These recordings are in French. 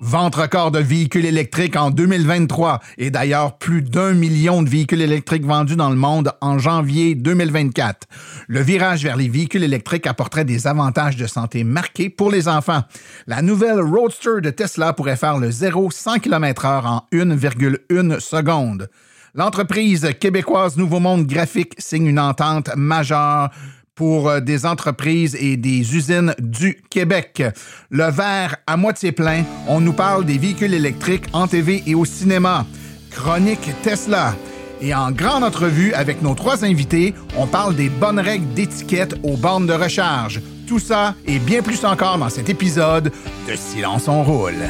Vente record de véhicules électriques en 2023 et d'ailleurs plus d'un million de véhicules électriques vendus dans le monde en janvier 2024. Le virage vers les véhicules électriques apporterait des avantages de santé marqués pour les enfants. La nouvelle Roadster de Tesla pourrait faire le 0-100 km/h en 1,1 seconde. L'entreprise québécoise Nouveau Monde Graphique signe une entente majeure pour euh, des entreprises et des usines du Québec. Le verre à moitié plein, on nous parle des véhicules électriques en TV et au cinéma. Chronique Tesla. Et en grande entrevue avec nos trois invités, on parle des bonnes règles d'étiquette aux bornes de recharge. Tout ça et bien plus encore dans cet épisode de Silence on roule.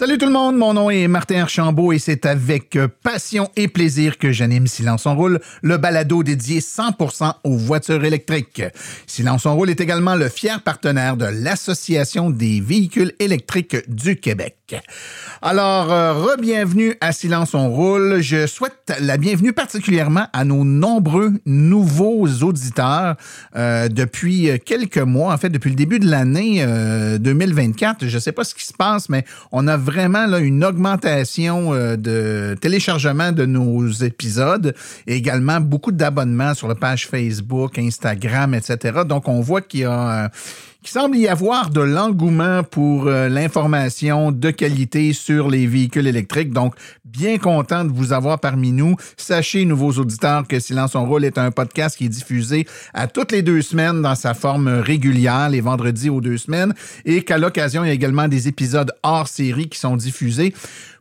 Salut tout le monde, mon nom est Martin Archambault et c'est avec euh, passion et plaisir que j'anime Silence on roule, le balado dédié 100% aux voitures électriques. Silence on roule est également le fier partenaire de l'Association des véhicules électriques du Québec. Alors, euh, re-bienvenue à Silence on roule. Je souhaite la bienvenue particulièrement à nos nombreux nouveaux auditeurs euh, depuis quelques mois, en fait depuis le début de l'année 2024. Je ne sais pas ce qui se passe, mais on a vraiment là, une augmentation euh, de téléchargement de nos épisodes et également beaucoup d'abonnements sur la page Facebook, Instagram, etc. Donc, on voit qu'il y a... Qu'il semble y avoir de l'engouement pour euh, l'information de qualité sur les véhicules électriques. Donc, bien content de vous avoir parmi nous. Sachez, nouveaux auditeurs, que Silence on roule est un podcast qui est diffusé à toutes les deux semaines dans sa forme régulière, les vendredis aux deux semaines, et qu'à l'occasion, il y a également des épisodes hors série qui sont diffusés.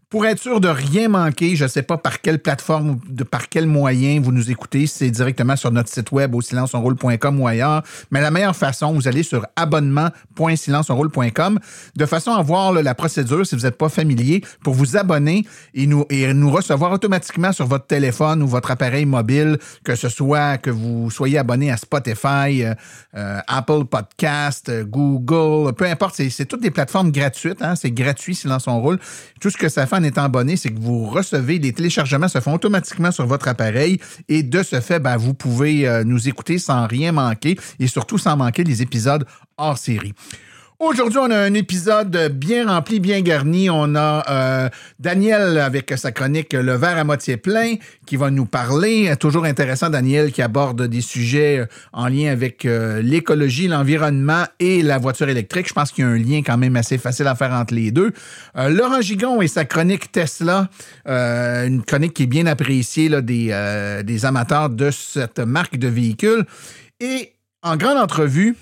Pour être sûr de rien manquer, je ne sais pas par quelle plateforme ou par quel moyen vous nous écoutez, c'est directement sur notre site web au silenceonroule.com ou ailleurs, mais la meilleure façon, vous allez sur abonnement.silenceonroule.com de façon à voir la procédure si vous n'êtes pas familier pour vous abonner et nous, et nous recevoir automatiquement sur votre téléphone ou votre appareil mobile, que ce soit que vous soyez abonné à Spotify, euh, euh, Apple Podcast, euh, Google, peu importe, c'est toutes des plateformes gratuites, hein, c'est gratuit Silence on roule. Tout ce que ça fait en étant abonné, c'est que vous recevez, les téléchargements se font automatiquement sur votre appareil et de ce fait, ben, vous pouvez euh, nous écouter sans rien manquer et surtout sans manquer les épisodes hors série. Aujourd'hui, on a un épisode bien rempli, bien garni. On a euh, Daniel avec sa chronique Le verre à moitié plein qui va nous parler. Toujours intéressant, Daniel, qui aborde des sujets en lien avec euh, l'écologie, l'environnement et la voiture électrique. Je pense qu'il y a un lien quand même assez facile à faire entre les deux. Euh, Laurent Gigon et sa chronique Tesla, une chronique qui est bien appréciée des, amateurs de cette marque de véhicule. Et en grande entrevue,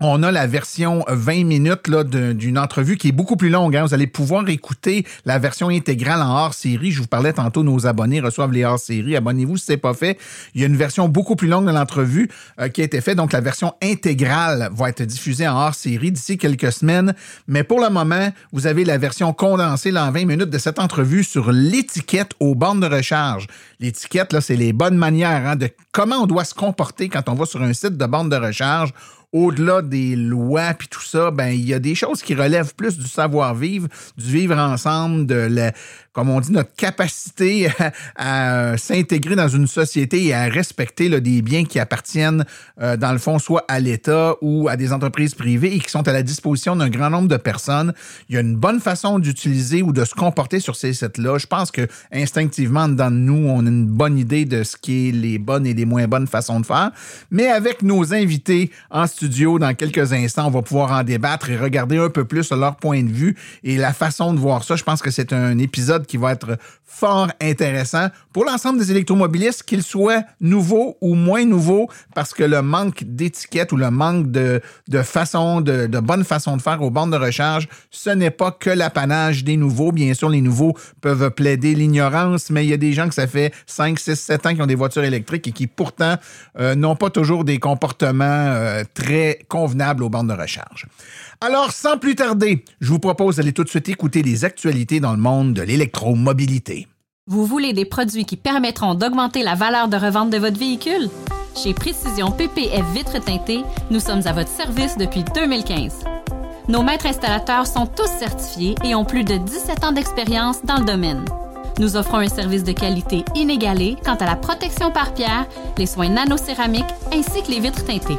on a la version 20 minutes là, d'une entrevue qui est beaucoup plus longue. Hein. Vous allez pouvoir écouter la version intégrale en hors-série. Je vous parlais tantôt, nos abonnés reçoivent les hors-séries. Abonnez-vous si ce n'est pas fait. Il y a une version beaucoup plus longue de l'entrevue euh, qui a été faite. Donc, la version intégrale va être diffusée en hors-série d'ici quelques semaines. Mais pour le moment, vous avez la version condensée là, en 20 minutes de cette entrevue sur l'étiquette aux bornes de recharge. L'étiquette, là, c'est les bonnes manières hein, de comment on doit se comporter quand on va sur un site de borne de recharge au-delà des lois puis tout ça, ben il y a des choses qui relèvent plus du savoir-vivre, du vivre ensemble, de la, comme on dit, notre capacité à, s'intégrer dans une société et à respecter des biens qui appartiennent, euh, dans le fond, soit à l'État ou à des entreprises privées et qui sont à la disposition d'un grand nombre de personnes. Il y a une bonne façon d'utiliser ou de se comporter sur ces sites-là. Je pense que instinctivement, dans nous, on a une bonne idée de ce qui est les bonnes et les moins bonnes façons de faire. Mais avec nos invités en studio, dans quelques instants, on va pouvoir en débattre et regarder un peu plus leur point de vue et la façon de voir ça. Je pense que c'est un épisode qui va être fort intéressant pour l'ensemble des électromobilistes, qu'ils soient nouveaux ou moins nouveaux, parce que le manque d'étiquette ou le manque de, de façon, de, de bonne façon de faire aux bornes de recharge, ce n'est pas que l'apanage des nouveaux. Bien sûr, les nouveaux peuvent plaider l'ignorance, mais il y a des gens que ça fait 5, 6, 7 ans qui ont des voitures électriques et qui pourtant euh, n'ont pas toujours des comportements euh, très convenables aux bornes de recharge. Alors, sans plus tarder, je vous propose d'aller tout de suite écouter les actualités dans le monde de l'électromobilité. Vous voulez des produits qui permettront d'augmenter la valeur de revente de votre véhicule? Chez Précision PPF Vitres teintées, nous sommes à votre service depuis 2015. Nos maîtres installateurs sont tous certifiés et ont plus de 17 ans d'expérience dans le domaine. Nous offrons un service de qualité inégalé quant à la protection par pierre, les soins nanocéramiques ainsi que les vitres teintées.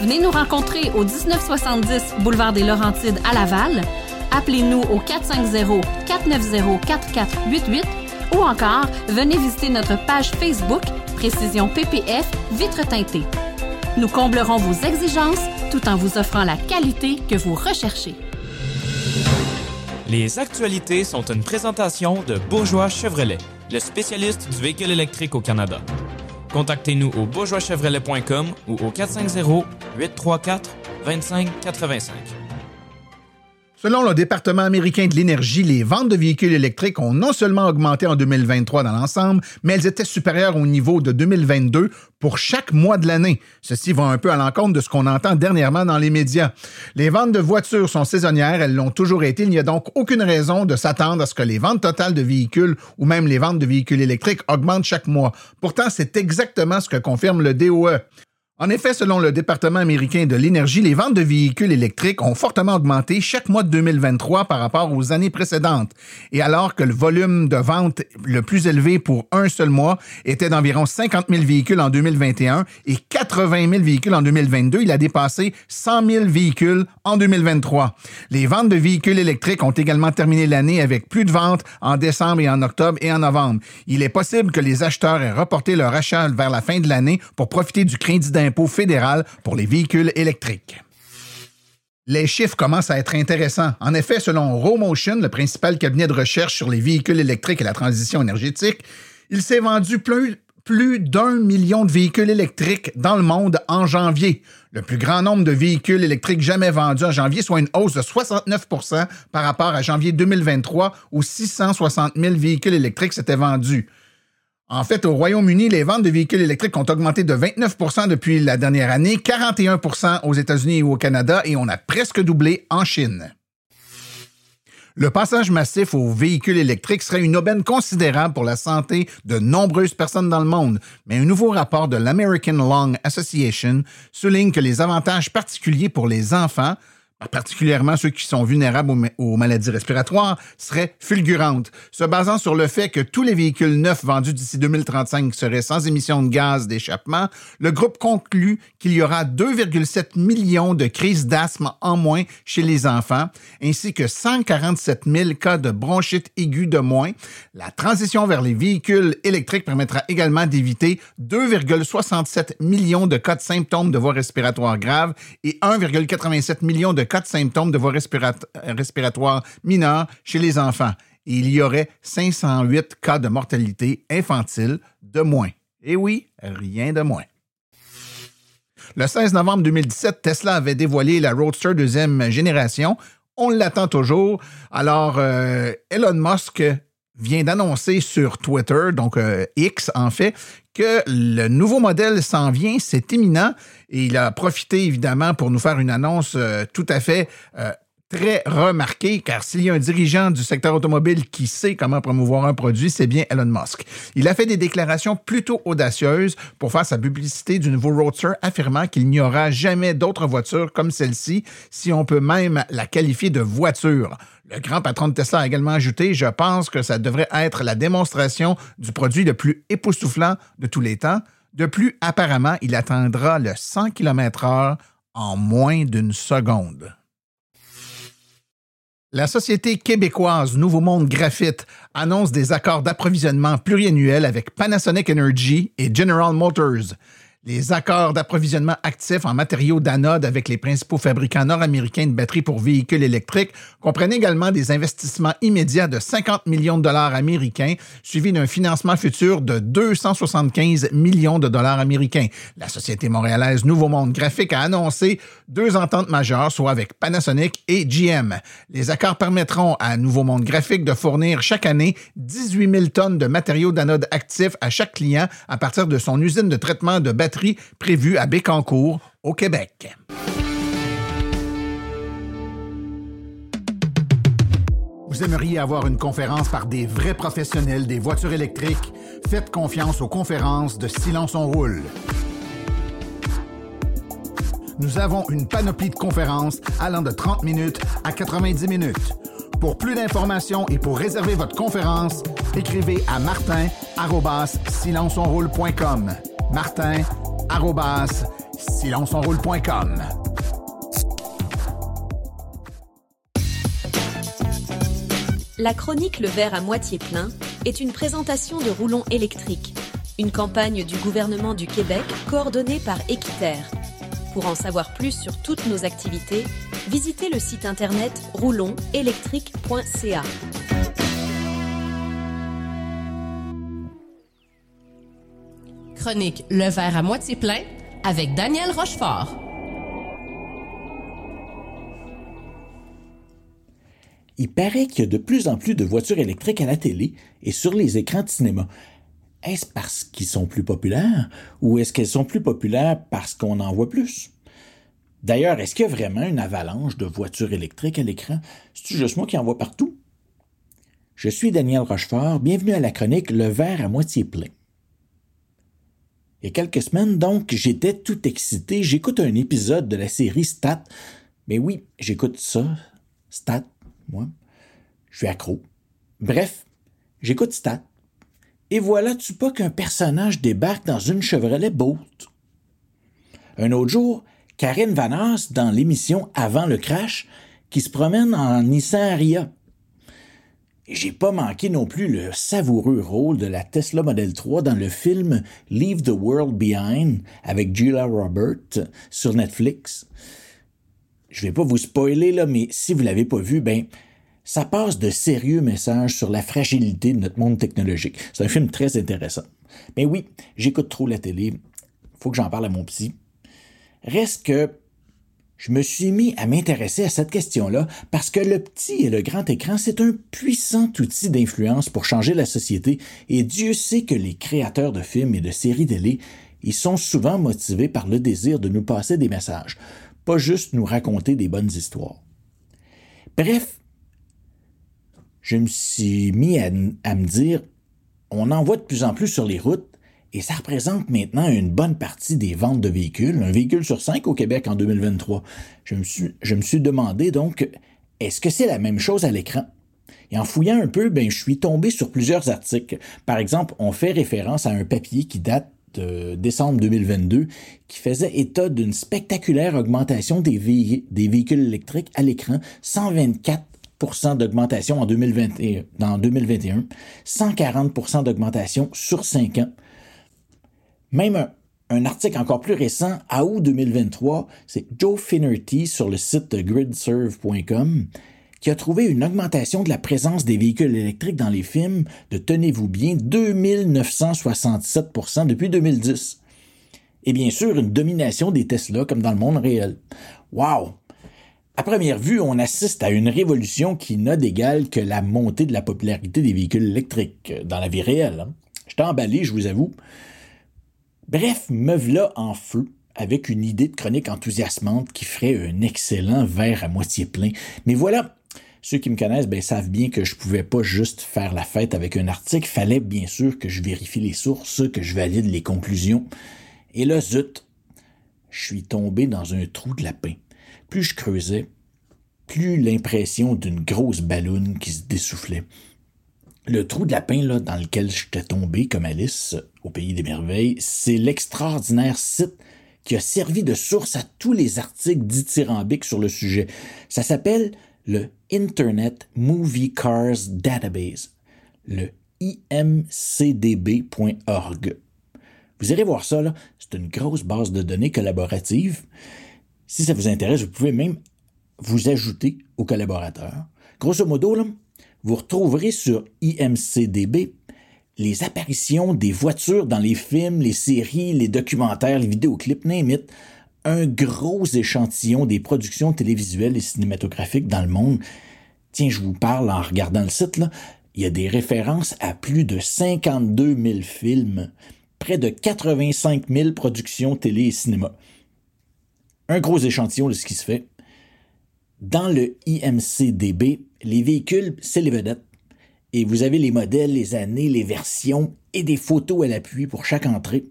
Venez nous rencontrer au 1970 boulevard des Laurentides à Laval. Appelez-nous au 450-490-4488 ou encore venez visiter notre page Facebook Précision PPF Vitre teintée. Nous comblerons vos exigences tout en vous offrant la qualité que vous recherchez. Les actualités sont une présentation de Bourgeois Chevrolet, le spécialiste du véhicule électrique au Canada. Contactez-nous au bourgeoischevrolet.com ou au 450-834-2585. Selon le département américain de l'énergie, les ventes de véhicules électriques ont non seulement augmenté en 2023 dans l'ensemble, mais elles étaient supérieures au niveau de 2022 pour chaque mois de l'année. Ceci va un peu à l'encontre de ce qu'on entend dernièrement dans les médias. Les ventes de voitures sont saisonnières, elles l'ont toujours été. Il n'y a donc aucune raison de s'attendre à ce que les ventes totales de véhicules ou même les ventes de véhicules électriques augmentent chaque mois. Pourtant, c'est exactement ce que confirme le DOE. En effet, selon le département américain de l'énergie, les ventes de véhicules électriques ont fortement augmenté chaque mois de 2023 par rapport aux années précédentes. Et alors que le volume de vente le plus élevé pour un seul mois était d'environ 50 000 véhicules en 2021 et 80 000 véhicules en 2022, il a dépassé 100 000 véhicules en 2023. Les ventes de véhicules électriques ont également terminé l'année avec plus de ventes en décembre et en octobre et en novembre. Il est possible que les acheteurs aient reporté leur achat vers la fin de l'année pour profiter du crédit d'impôt fédéral pour les véhicules électriques. Les chiffres commencent à être intéressants. En effet, selon Romotion, le principal cabinet de recherche sur les véhicules électriques et la transition énergétique, il s'est vendu plus, plus d'un million de véhicules électriques dans le monde en janvier. Le plus grand nombre de véhicules électriques jamais vendus en janvier, soit une hausse de 69% par rapport à janvier 2023 où 660 000 véhicules électriques s'étaient vendus. En fait, au Royaume-Uni, les ventes de véhicules électriques ont augmenté de 29% depuis la dernière année, 41% aux États-Unis et au Canada, et on a presque doublé en Chine. Le passage massif aux véhicules électriques serait une aubaine considérable pour la santé de nombreuses personnes dans le monde, mais un nouveau rapport de l'American Lung Association souligne que les avantages particuliers pour les enfants, particulièrement ceux qui sont vulnérables aux, maladies respiratoires, serait fulgurante, se basant sur le fait que tous les véhicules neufs vendus d'ici 2035 seraient sans émission de gaz d'échappement. Le groupe conclut qu'il y aura 2,7 millions de crises d'asthme en moins chez les enfants, ainsi que 147 000 cas de bronchite aiguë de moins. La transition vers les véhicules électriques permettra également d'éviter 2,67 millions de cas de symptômes de voies respiratoires graves et 1,87 millions de cas de symptômes de voies respiratoires mineures chez les enfants. il y aurait 508 cas de mortalité infantile de moins. Et oui, rien de moins. Le 16 novembre 2017, Tesla avait dévoilé la Roadster deuxième génération. On l'attend toujours. Alors, euh, Elon Musk vient d'annoncer sur Twitter, donc euh, X en fait, que le nouveau modèle s'en vient, c'est imminent. Et il a profité évidemment pour nous faire une annonce euh, tout à fait euh, très remarqué, car s'il y a un dirigeant du secteur automobile qui sait comment promouvoir un produit, c'est bien Elon Musk. Il a fait des déclarations plutôt audacieuses pour faire sa publicité du nouveau Roadster, affirmant qu'il n'y aura jamais d'autres voitures comme celle-ci, si on peut même la qualifier de voiture. Le grand patron de Tesla a également ajouté Je pense que ça devrait être la démonstration du produit le plus époustouflant de tous les temps. De plus, apparemment, il atteindra le 100 km/h en moins d'une seconde. La société québécoise Nouveau Monde Graphite annonce des accords d'approvisionnement pluriannuels avec Panasonic Energy et General Motors. Les accords d'approvisionnement actifs en matériaux d'anode avec les principaux fabricants nord-américains de batteries pour véhicules électriques comprennent également des investissements immédiats de 50 millions de dollars américains, suivis d'un financement futur de 275 millions de dollars américains. La société montréalaise Nouveau Monde Graphique a annoncé deux ententes majeures, soit avec Panasonic et GM. Les accords permettront à Nouveau Monde Graphique de fournir chaque année 18 000 tonnes de matériaux d'anode actifs à chaque client à partir de son usine de traitement de batteries prévu à Bécancour, au Québec. Vous aimeriez avoir une conférence par des vrais professionnels des voitures électriques? Faites confiance aux conférences de Silence on Roule. Nous avons une panoplie de conférences allant de 30 minutes à 90 minutes. Pour plus d'informations et pour réserver votre conférence, écrivez à martin@silenceonroule.com. Martin silenceonroule.com. La chronique Le verre à moitié plein est une présentation de Roulon électrique, une campagne du gouvernement du Québec coordonnée par Équiterre. Pour en savoir plus sur toutes nos activités, visitez le site internet roulonélectrique.ca. chronique Le verre à moitié plein avec Daniel Rochefort. Il paraît qu'il y a de plus en plus de voitures électriques à la télé et sur les écrans de cinéma. Est-ce parce qu'ils sont plus populaires ou est-ce qu'elles sont plus populaires parce qu'on en voit plus? D'ailleurs, est-ce qu'il y a vraiment une avalanche de voitures électriques à l'écran? C'est juste moi qui en vois partout? Je suis Daniel Rochefort, bienvenue à la chronique Le verre à moitié plein. Il y a quelques semaines, donc, j'étais tout excité. J'écoute un épisode de la série Stat. Mais oui, j'écoute ça. Stat, moi. Je suis accro. Bref, j'écoute Stat. Et voilà, tu pas qu'un personnage débarque dans une Chevrolet Bolt. Un autre jour, Karine Vanasse, dans l'émission Avant le crash, qui se promène en Nissan. J'ai pas manqué non plus le savoureux rôle de la Tesla Model 3 dans le film Leave the World Behind avec Julia Roberts sur Netflix. Je vais pas vous spoiler là, mais si vous l'avez pas vu, ben ça passe de sérieux messages sur la fragilité de notre monde technologique. C'est un film très intéressant. Mais oui, j'écoute trop la télé. Faut que j'en parle à mon psy. Reste que je me suis mis à m'intéresser à cette question-là parce que le petit et le grand écran, c'est un puissant outil d'influence pour changer la société et Dieu sait que les créateurs de films et de séries télé, ils sont souvent motivés par le désir de nous passer des messages, pas juste nous raconter des bonnes histoires. Bref, je me suis mis à, à me dire, on en voit de plus en plus sur les routes, et ça représente maintenant une bonne partie des ventes de véhicules, un véhicule sur cinq au Québec en 2023. Je me suis, je me suis demandé donc, est-ce que c'est la même chose à l'écran? Et en fouillant un peu, ben, je suis tombé sur plusieurs articles. Par exemple, on fait référence à un papier qui date de décembre 2022 qui faisait état d'une spectaculaire augmentation des, véhicules électriques à l'écran, 124% d'augmentation en 2021, dans 2021, 140% d'augmentation sur 5 ans. Même un, article encore plus récent, à août 2023, c'est Joe Finnerty sur le site gridserve.com qui a trouvé une augmentation de la présence des véhicules électriques dans les films de, tenez-vous bien, 2967% depuis 2010. Et bien sûr, une domination des Tesla comme dans le monde réel. Wow! À première vue, on assiste à une révolution qui n'a d'égal que la montée de la popularité des véhicules électriques dans la vie réelle. Hein. Je t'ai emballé, je vous avoue. Bref, me v'là en feu avec une idée de chronique enthousiasmante qui ferait un excellent verre à moitié plein. Mais voilà, ceux qui me connaissent ben, savent bien que je pouvais pas juste faire la fête avec un article. Fallait bien sûr que je vérifie les sources, que je valide les conclusions. Et là, zut, je suis tombé dans un trou de lapin. Plus je creusais, plus l'impression d'une grosse balloune qui se dessoufflait. Le trou de lapin là, dans lequel j'étais tombé comme Alice au pays des merveilles, c'est l'extraordinaire site qui a servi de source à tous les articles dithyrambiques sur le sujet. Ça s'appelle le Internet Movie Cars Database, le imcdb.org. Vous irez voir ça, c'est une grosse base de données collaborative. Si ça vous intéresse, vous pouvez même vous ajouter aux collaborateurs. Grosso modo, là, vous retrouverez sur IMCDB les apparitions des voitures dans les films, les séries, les documentaires, les vidéoclips, name un gros échantillon des productions télévisuelles et cinématographiques dans le monde. Tiens, je vous parle en regardant le site, là. Il y a des références à plus de 52 000 films, près de 85 000 productions télé et cinéma. Un gros échantillon de ce qui se fait. Dans le IMCDB, les véhicules, c'est les vedettes. Et vous avez les modèles, les années, les versions et des photos à l'appui pour chaque entrée.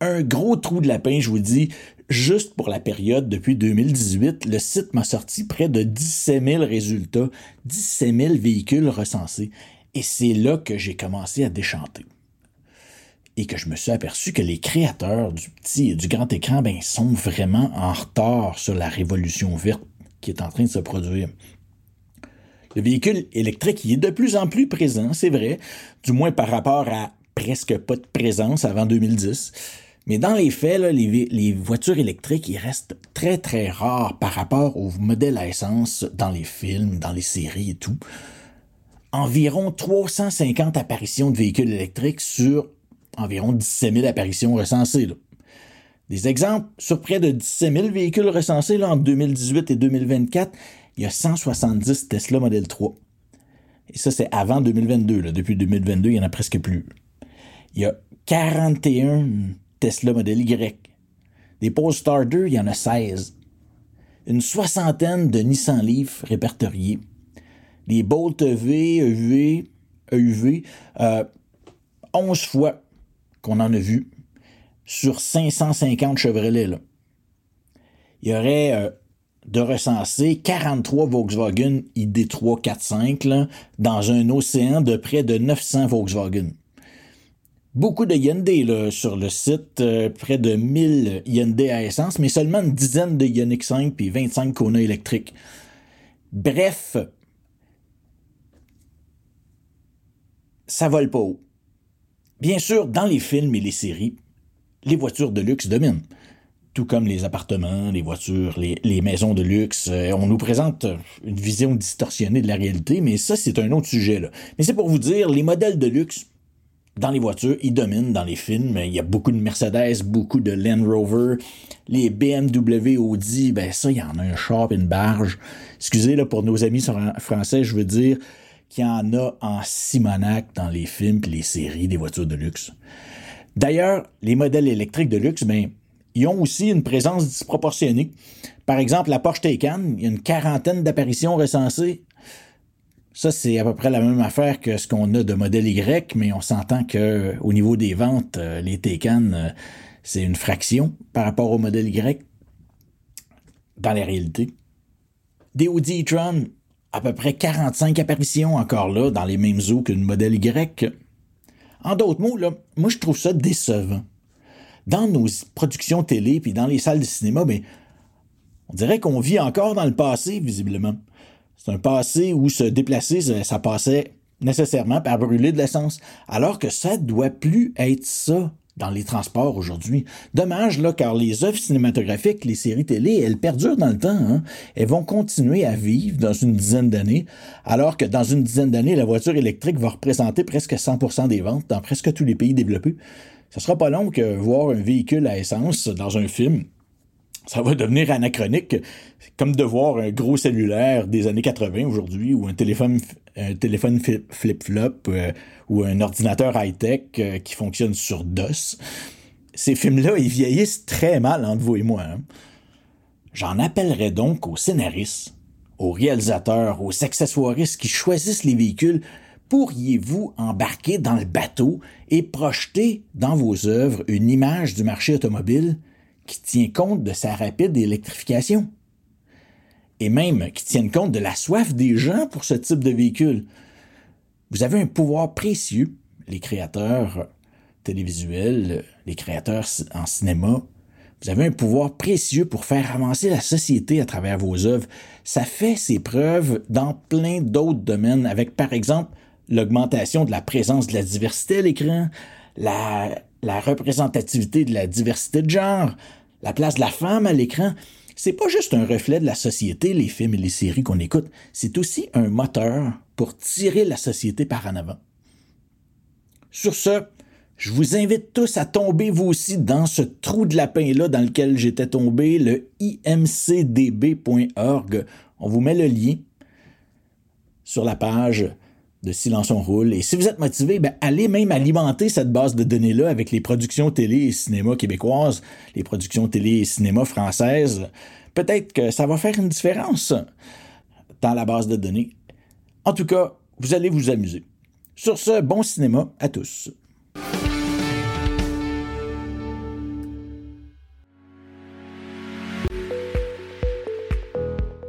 Un gros trou de lapin, je vous dis, juste pour la période depuis 2018, le site m'a sorti près de 17 000 résultats, 17 000 véhicules recensés. Et c'est là que j'ai commencé à déchanter et que je me suis aperçu que les créateurs du petit et du grand écran ben, sont vraiment en retard sur la révolution verte qui est en train de se produire. Le véhicule électrique il est de plus en plus présent, c'est vrai, du moins par rapport à presque pas de présence avant 2010. Mais dans les faits, les, voitures électriques, ils restent très très rares par rapport aux modèles à essence dans les films, dans les séries et tout. Environ 350 apparitions de véhicules électriques sur environ 17 000 apparitions recensées. Des exemples, sur près de 17 000 véhicules recensés là, entre 2018 et 2024, il y a 170 Tesla Model 3. Et ça, c'est avant 2022. Depuis 2022, il y en a presque plus. Il y a 41 Tesla Model Y. Des Polestar 2, il y en a 16. Une soixantaine de Nissan Leaf répertoriés. Des Bolt EV, EUV, EUV, euh, 11 fois qu'on en a vu sur 550 Chevrolet. Là. Il y aurait euh, de recenser 43 Volkswagen ID3 45 là, dans un océan de près de 900 Volkswagen. Beaucoup de Hyundai là, sur le site, euh, près de 1000 Hyundai à essence, mais seulement une dizaine de Ioniq 5 puis 25 Kona électriques. Bref, ça vole pas haut. Bien sûr, dans les films et les séries, les voitures de luxe dominent. Tout comme les appartements, les voitures, les, maisons de luxe. Euh, on nous présente une vision distorsionnée de la réalité, mais ça, c'est un autre sujet. Mais c'est pour vous dire, les modèles de luxe dans les voitures, ils dominent dans les films. Il y a beaucoup de Mercedes, beaucoup de Land Rover. Les BMW, Audi, ben ça, il y en a un char et une barge. Excusez là pour nos amis français, je veux dire, qu'il y en a en Simonac dans les films et les séries des voitures de luxe. D'ailleurs, les modèles électriques de luxe, ben, ils ont aussi une présence disproportionnée. Par exemple, la Porsche Taycan, il y a une quarantaine d'apparitions recensées. Ça, c'est à peu près la même affaire que ce qu'on a de modèle Y, mais on s'entend que au niveau des ventes, euh, les Taycan, euh, c'est une fraction par rapport au modèle Y dans la réalité. Des Audi e-tron, à peu près 45 apparitions encore là, dans les mêmes eaux qu'une modèle Y. En d'autres mots, moi je trouve ça décevant. Dans nos productions télé puis dans les salles de cinéma, ben, on dirait qu'on vit encore dans le passé, visiblement. C'est un passé où se déplacer, ça passait nécessairement par brûler de l'essence, alors que ça doit plus être ça dans les transports aujourd'hui. Dommage, là, car les œuvres cinématographiques, les séries télé, elles perdurent dans le temps. Hein. Elles vont continuer à vivre dans une dizaine d'années, alors que dans une dizaine d'années, la voiture électrique va représenter presque 100% des ventes dans presque tous les pays développés. Ce sera pas long que voir un véhicule à essence dans un film ça va devenir anachronique, comme de voir un gros cellulaire des années 80 aujourd'hui, ou un téléphone, téléphone flip-flop, euh, ou un ordinateur high-tech euh, qui fonctionne sur DOS. ces films-là, ils vieillissent très mal entre vous et moi. Hein. J'en appellerai donc aux scénaristes, aux réalisateurs, aux accessoiristes qui choisissent les véhicules. Pourriez-vous embarquer dans le bateau et projeter dans vos œuvres une image du marché automobile? Qui tient compte de sa rapide électrification? Et même qui tienne compte de la soif des gens pour ce type de véhicule. Vous avez un pouvoir précieux, les créateurs télévisuels, les créateurs en cinéma, vous avez un pouvoir précieux pour faire avancer la société à travers vos œuvres. Ça fait ses preuves dans plein d'autres domaines, avec par exemple l'augmentation de la présence de la diversité à l'écran, la, la représentativité de la diversité de genre, la place de la femme à l'écran. C'est pas juste un reflet de la société, les films et les séries qu'on écoute, c'est aussi un moteur pour tirer la société par en avant. Sur ce, je vous invite tous à tomber vous aussi dans ce trou de lapin-là dans lequel j'étais tombé, le imcdb.org. On vous met le lien sur la page de Silence on roule. Et si vous êtes motivé, ben, allez même alimenter cette base de données-là avec les productions télé et cinéma québécoises, les productions télé et cinéma françaises. Peut-être que ça va faire une différence dans la base de données. En tout cas, vous allez vous amuser. Sur ce, bon cinéma à tous.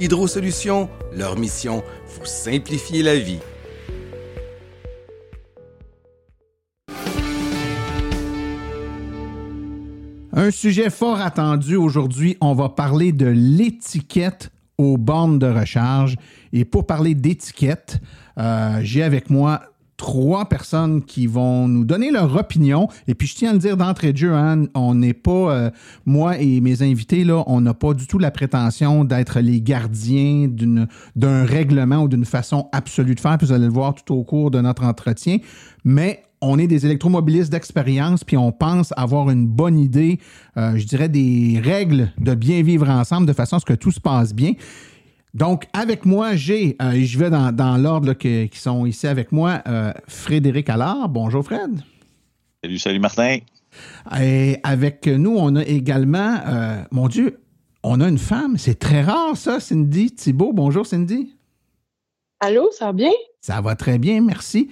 Hydro Solutions, leur mission, vous simplifier la vie. Un sujet fort attendu aujourd'hui, on va parler de l'étiquette aux bornes de recharge. Et pour parler d'étiquette, euh, j'ai avec moi trois personnes qui vont nous donner leur opinion. Et puis, je tiens à le dire d'entrée de jeu, on n'est pas, euh, moi et mes invités, là, on n'a pas du tout la prétention d'être les gardiens d'un règlement ou d'une façon absolue de faire. Puis vous allez le voir tout au cours de notre entretien. Mais on est des électromobilistes d'expérience, puis on pense avoir une bonne idée, euh, je dirais, des règles de bien vivre ensemble de façon à ce que tout se passe bien. Donc, avec moi, j'ai, euh, je vais dans, l'ordre qui sont ici avec moi, euh, Frédéric Allard. Bonjour, Fred. Salut, salut, Martin. Et avec nous, on a également, euh, mon Dieu, on a une femme. C'est très rare, ça, Cindy Thibault. Bonjour, Cindy. Allô, ça va bien? Ça va très bien, merci.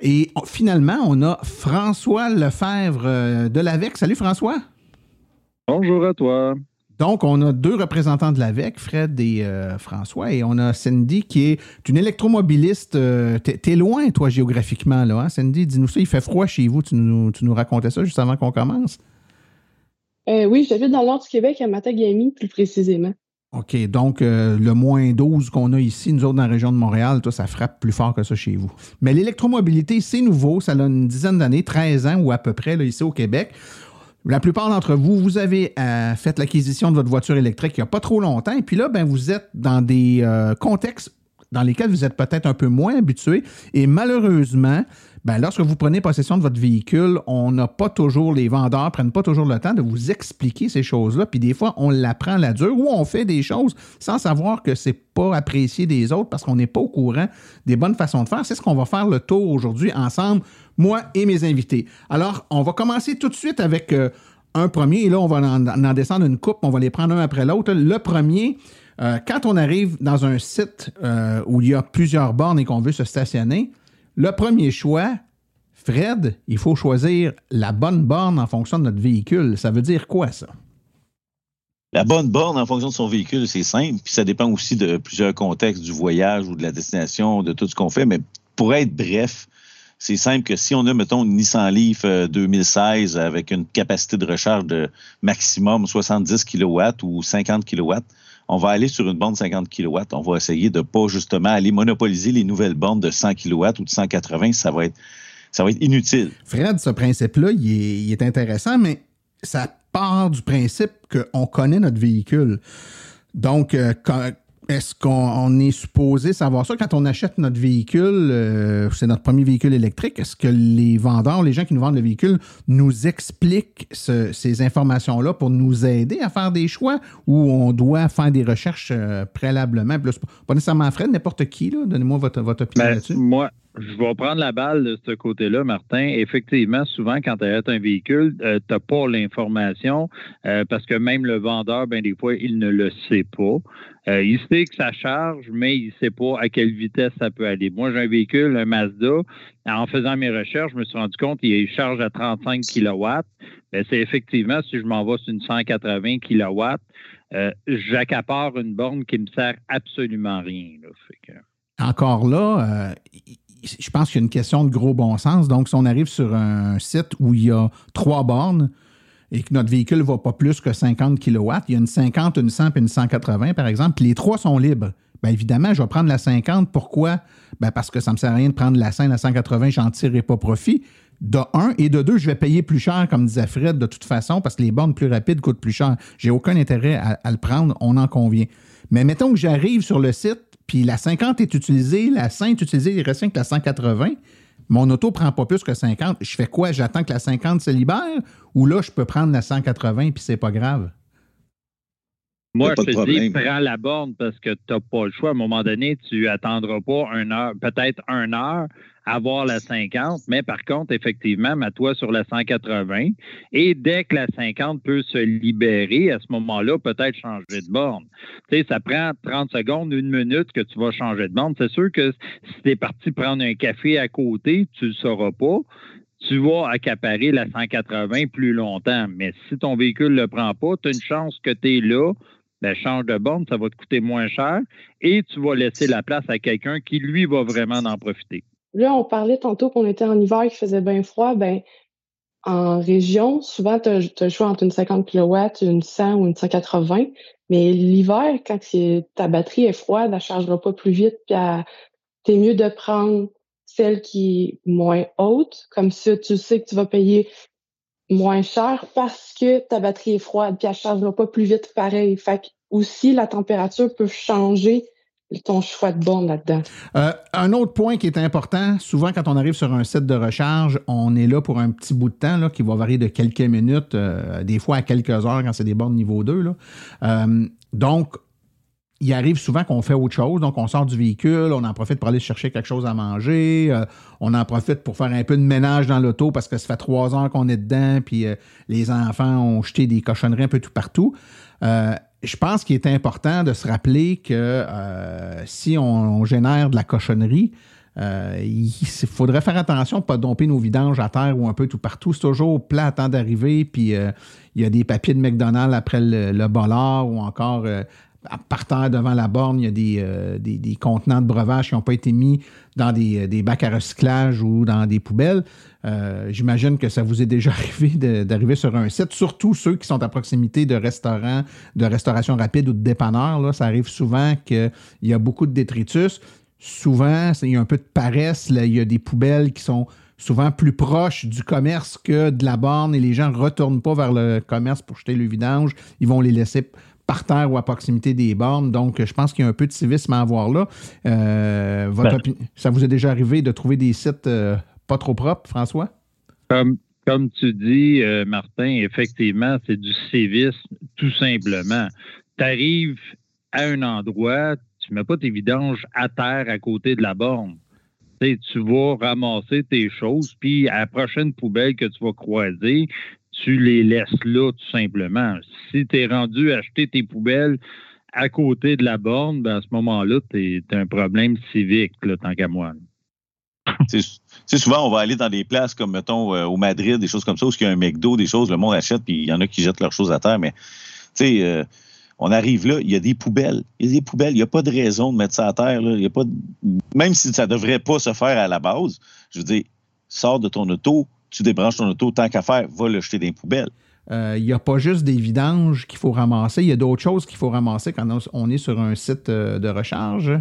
Et finalement, on a François Lefebvre de l'AVEC. Salut, François. Bonjour à toi. Donc, on a deux représentants de l'AVEC, Fred et euh, François, et on a Cindy qui est une électromobiliste. Euh, t'es loin, toi, géographiquement, là, hein? Cindy? Dis-nous ça, il fait froid chez vous. Tu nous, tu nous racontais ça juste avant qu'on commence? Euh, oui, j'habite dans l'Ordre du Québec, à Matagami, plus précisément. OK, donc le moins 12 qu'on a ici, nous autres dans la région de Montréal, toi, ça frappe plus fort que ça chez vous. Mais l'électromobilité, c'est nouveau, ça a une dizaine d'années, 13 ans ou à peu près, là, ici au Québec. La plupart d'entre vous, vous avez euh, fait l'acquisition de votre voiture électrique il n'y a pas trop longtemps, et puis là, ben, vous êtes dans des euh, contextes dans lesquels vous êtes peut-être un peu moins habitué, et malheureusement, ben, lorsque vous prenez possession de votre véhicule, on n'a pas toujours, les vendeurs prennent pas toujours le temps de vous expliquer ces choses-là. Puis des fois, on l'apprend à la dure ou on fait des choses sans savoir que c'est pas apprécié des autres parce qu'on n'est pas au courant des bonnes façons de faire. C'est ce qu'on va faire le tour aujourd'hui ensemble, moi et mes invités. Alors, on va commencer tout de suite avec euh, un premier. Et là, on va en, descendre une coupe. On va les prendre un après l'autre. Le premier, euh, quand on arrive dans un site euh, où il y a plusieurs bornes et qu'on veut se stationner, le premier choix, Fred, il faut choisir la bonne borne en fonction de notre véhicule. Ça veut dire quoi, ça? La bonne borne en fonction de son véhicule, c'est simple. Puis ça dépend aussi de plusieurs contextes du voyage ou de la destination, de tout ce qu'on fait. Mais pour être bref, c'est simple que si on a, mettons, une Nissan Leaf 2016 euh, avec une capacité de recharge de maximum 70 kW ou 50 kW, on va aller sur une borne 50 kW. On va essayer de pas justement aller monopoliser les nouvelles bornes de 100 kW ou de 180. Ça va être, ça va être inutile. Fred, ce principe-là, il est, intéressant, mais ça part du principe qu'on connaît notre véhicule. Donc, euh, est-ce qu'on est supposé savoir ça? Quand on achète notre véhicule, euh, c'est notre premier véhicule électrique, est-ce que les vendeurs, les gens qui nous vendent le véhicule, nous expliquent ces informations-là pour nous aider à faire des choix ou on doit faire des recherches euh, préalablement? pas nécessairement Fred, n'importe qui, donnez-moi votre, votre opinion ben, là-dessus. Moi, je vais prendre la balle de ce côté-là, Martin. Effectivement, souvent, quand tu achètes un véhicule, euh, tu n'as pas l'information euh, parce que même le vendeur, ben, des fois, il ne le sait pas. Euh, il sait que ça charge, mais il ne sait pas à quelle vitesse ça peut aller. Moi, j'ai un véhicule, un Mazda. En faisant mes recherches, je me suis rendu compte qu'il charge à 35 kW. Ben, c'est effectivement, si je m'en vais sur une 180 kW, j'accapare une borne qui me sert absolument rien. Encore là, je pense qu'il y a une question de gros bon sens. Donc, si on arrive sur un site où il y a trois bornes et que notre véhicule ne va pas plus que 50 kW, il y a une 50, une 100 et une 180, par exemple, puis les trois sont libres. Bien évidemment, je vais prendre la 50. Pourquoi? Bien parce que ça ne me sert à rien de prendre la 100, la 180, j'en tirerai pas profit. De un, et de deux, je vais payer plus cher, comme disait Fred, de toute façon, parce que les bornes plus rapides coûtent plus cher. J'ai aucun intérêt à le prendre, on en convient. Mais mettons que j'arrive sur le site puis la 50 est utilisée, la 100 est utilisée, il reste rien que la 180. Mon auto ne prend pas plus que 50. Je fais quoi? J'attends que la 50 se libère ou là, je peux prendre la 180 puis c'est pas grave? Moi, je te dis, prends la borne parce que tu n'as pas le choix. À un moment donné, tu attendras pas une heure, peut-être une heure avoir la 50, mais par contre, effectivement, mets-toi sur la 180 et dès que la 50 peut se libérer, à ce moment-là, peut-être changer de borne. Tu sais, ça prend 30 secondes, une minute que tu vas changer de borne. C'est sûr que si tu es parti prendre un café à côté, tu ne le sauras pas tu vas accaparer la 180 plus longtemps. Mais si ton véhicule ne le prend pas, tu as une chance que tu es là, ben, change de borne, ça va te coûter moins cher et tu vas laisser la place à quelqu'un qui, lui, va vraiment en profiter. Là, on parlait tantôt qu'on était en hiver, qu'il faisait bien froid. Ben, en région, souvent, tu as, le choix entre une 50 kW, une 100 ou une 180. Mais l'hiver, quand ta batterie est froide, elle ne chargera pas plus vite. Puis c'est mieux de prendre celle qui est moins haute. Comme ça, tu sais que tu vas payer moins cher parce que ta batterie est froide, puis elle ne chargera pas plus vite pareil. Fait que aussi, la température peut changer ton choix de borne là-dedans. Euh, un autre point qui est important, souvent quand on arrive sur un site de recharge, on est là pour un petit bout de temps là, qui va varier de quelques minutes, euh, des fois à quelques heures quand c'est des bornes niveau 2. Là. Euh, donc, il arrive souvent qu'on fait autre chose. Donc, on sort du véhicule, on en profite pour aller chercher quelque chose à manger, on en profite pour faire un peu de ménage dans l'auto parce que ça fait trois heures qu'on est dedans, puis les enfants ont jeté des cochonneries un peu tout partout je pense qu'il est important de se rappeler que euh, si on, génère de la cochonnerie, euh, il faudrait faire attention pas domper nos vidanges à terre ou un peu tout partout. C'est toujours plat à temps d'arriver, puis euh, il y a des papiers de McDonald's après le, le bolard ou encore par terre devant la borne, il y a des, des, contenants de breuvage qui n'ont pas été mis dans des, des, bacs à recyclage ou dans des poubelles. Euh, j'imagine que ça vous est déjà arrivé d'arriver sur un site, surtout ceux qui sont à proximité de restaurants, de restauration rapide ou de dépanneurs. Là, ça arrive souvent qu'il y a beaucoup de détritus. Souvent, il y a un peu de paresse. Là, il y a des poubelles qui sont souvent plus proches du commerce que de la borne et les gens ne retournent pas vers le commerce pour jeter le vidange. Ils vont les laisser par terre ou à proximité des bornes. Donc, je pense qu'il y a un peu de civisme à avoir là. Euh, votre ben. ça vous est déjà arrivé de trouver des sites euh, pas trop propre, François? Comme, comme tu dis, euh, Martin, effectivement, c'est du civisme, tout simplement. Tu arrives à un endroit, tu ne mets pas tes vidanges à terre à côté de la borne. tu vas ramasser tes choses, puis à la prochaine poubelle que tu vas croiser, tu les laisses là, tout simplement. Si tu es rendu acheter tes poubelles à côté de la borne, ben à ce moment-là, tu as un problème civique, là, tant qu'à moi c'est souvent, on va aller dans des places comme, mettons, euh, au Madrid, des choses comme ça, où il y a un McDo, des choses, le monde achète, puis il y en a qui jettent leurs choses à terre, mais Tu sais, euh, on arrive là, il y a des poubelles. Il y a des poubelles. Il n'y a pas de raison de mettre ça à terre. Y a pas Même si ça ne devrait pas se faire à la base, je veux dire, sors de ton auto, tu débranches ton auto, tant qu'à faire, va le jeter dans les poubelles. Euh, il n'y a pas juste des vidanges qu'il faut ramasser, il y a d'autres choses qu'il faut ramasser quand on est sur un site euh, de recharge.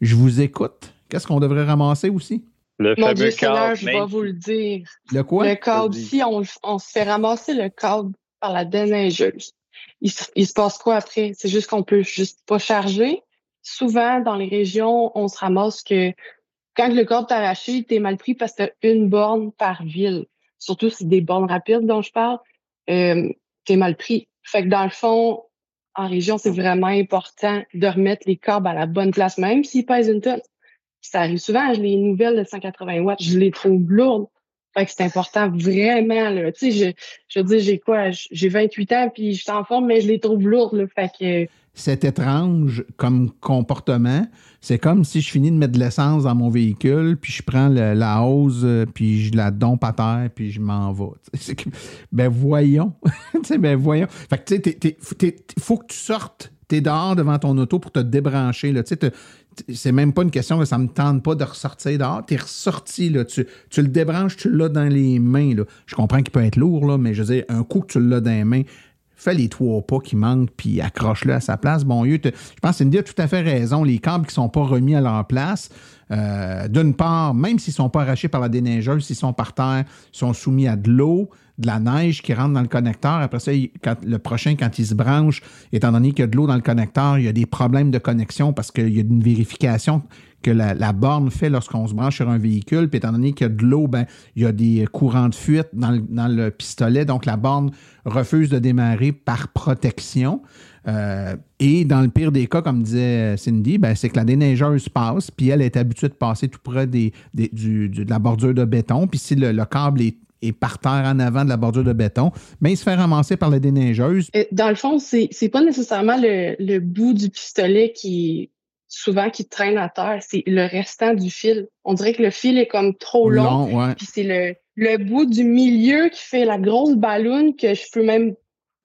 Je vous écoute. Qu'est-ce qu'on devrait ramasser aussi? Le Mon Dieu Seigneur, je vais vous le dire. Le quoi? Le câble. Si on, on, se fait ramasser le câble par la déneigeuse, il, il se passe quoi après? C'est juste qu'on peut juste pas charger. Souvent, dans les régions, on se ramasse que quand le câble est arraché, tu es mal pris parce que tu une borne par ville. Surtout si des bornes rapides dont je parle euh, t'es mal pris. Fait que dans le fond, en région, c'est vraiment important de remettre les câbles à la bonne place, même s'ils pèsent une tonne. Ça arrive souvent, les nouvelles de 180 watts, je les trouve lourdes. Fait que c'est important vraiment, là. Tu sais, je, je veux dire, j'ai quoi? J'ai 28 ans puis je suis en forme, mais je les trouve lourdes, là. Fait que c'est étrange comme comportement. C'est comme si je finis de mettre de l'essence dans mon véhicule, puis je prends la hausse, euh, puis je la dompe à terre, puis je m'en vais. ben voyons. ben voyons. Fait que tu sais, faut que tu sortes. Tu es dehors devant ton auto pour te débrancher. Là. C'est même pas une question que ça me tente pas de ressortir dehors. Tu es ressorti. Là. Tu, le débranches, tu l'as dans les mains. Je comprends qu'il peut être lourd, là, mais je veux dire, un coup que tu l'as dans les mains, fais les trois pas qui manquent, puis accroche-le à sa place. Bon, je pense que Cindy a tout à fait raison. Les câbles qui sont pas remis à leur place, euh, d'une part, même s'ils ne sont pas arrachés par la déneigeuse, s'ils sont par terre, sont soumis à de l'eau, de la neige qui rentre dans le connecteur. Après ça, le prochain, quand il se branche, étant donné qu'il y a de l'eau dans le connecteur, il y a des problèmes de connexion parce qu'il y a une vérification que la, borne fait lorsqu'on se branche sur un véhicule. Puis étant donné qu'il y a de l'eau, ben, il y a des courants de fuite dans le, pistolet. Donc, la borne refuse de démarrer par protection. Euh, et dans le pire des cas, comme disait Cindy, ben, c'est que la déneigeuse passe, puis elle est habituée de passer tout près des, de la bordure de béton. Puis si le, câble est, par terre en avant de la bordure de béton, mais ben, il se fait ramasser par la déneigeuse. Euh, dans le fond, c'est, c'est pas nécessairement le, le, bout du pistolet qui, souvent qui traîne à terre, c'est le restant du fil. On dirait que le fil est comme trop long. Puis c'est le, le bout du milieu qui fait la grosse ballonne que je peux même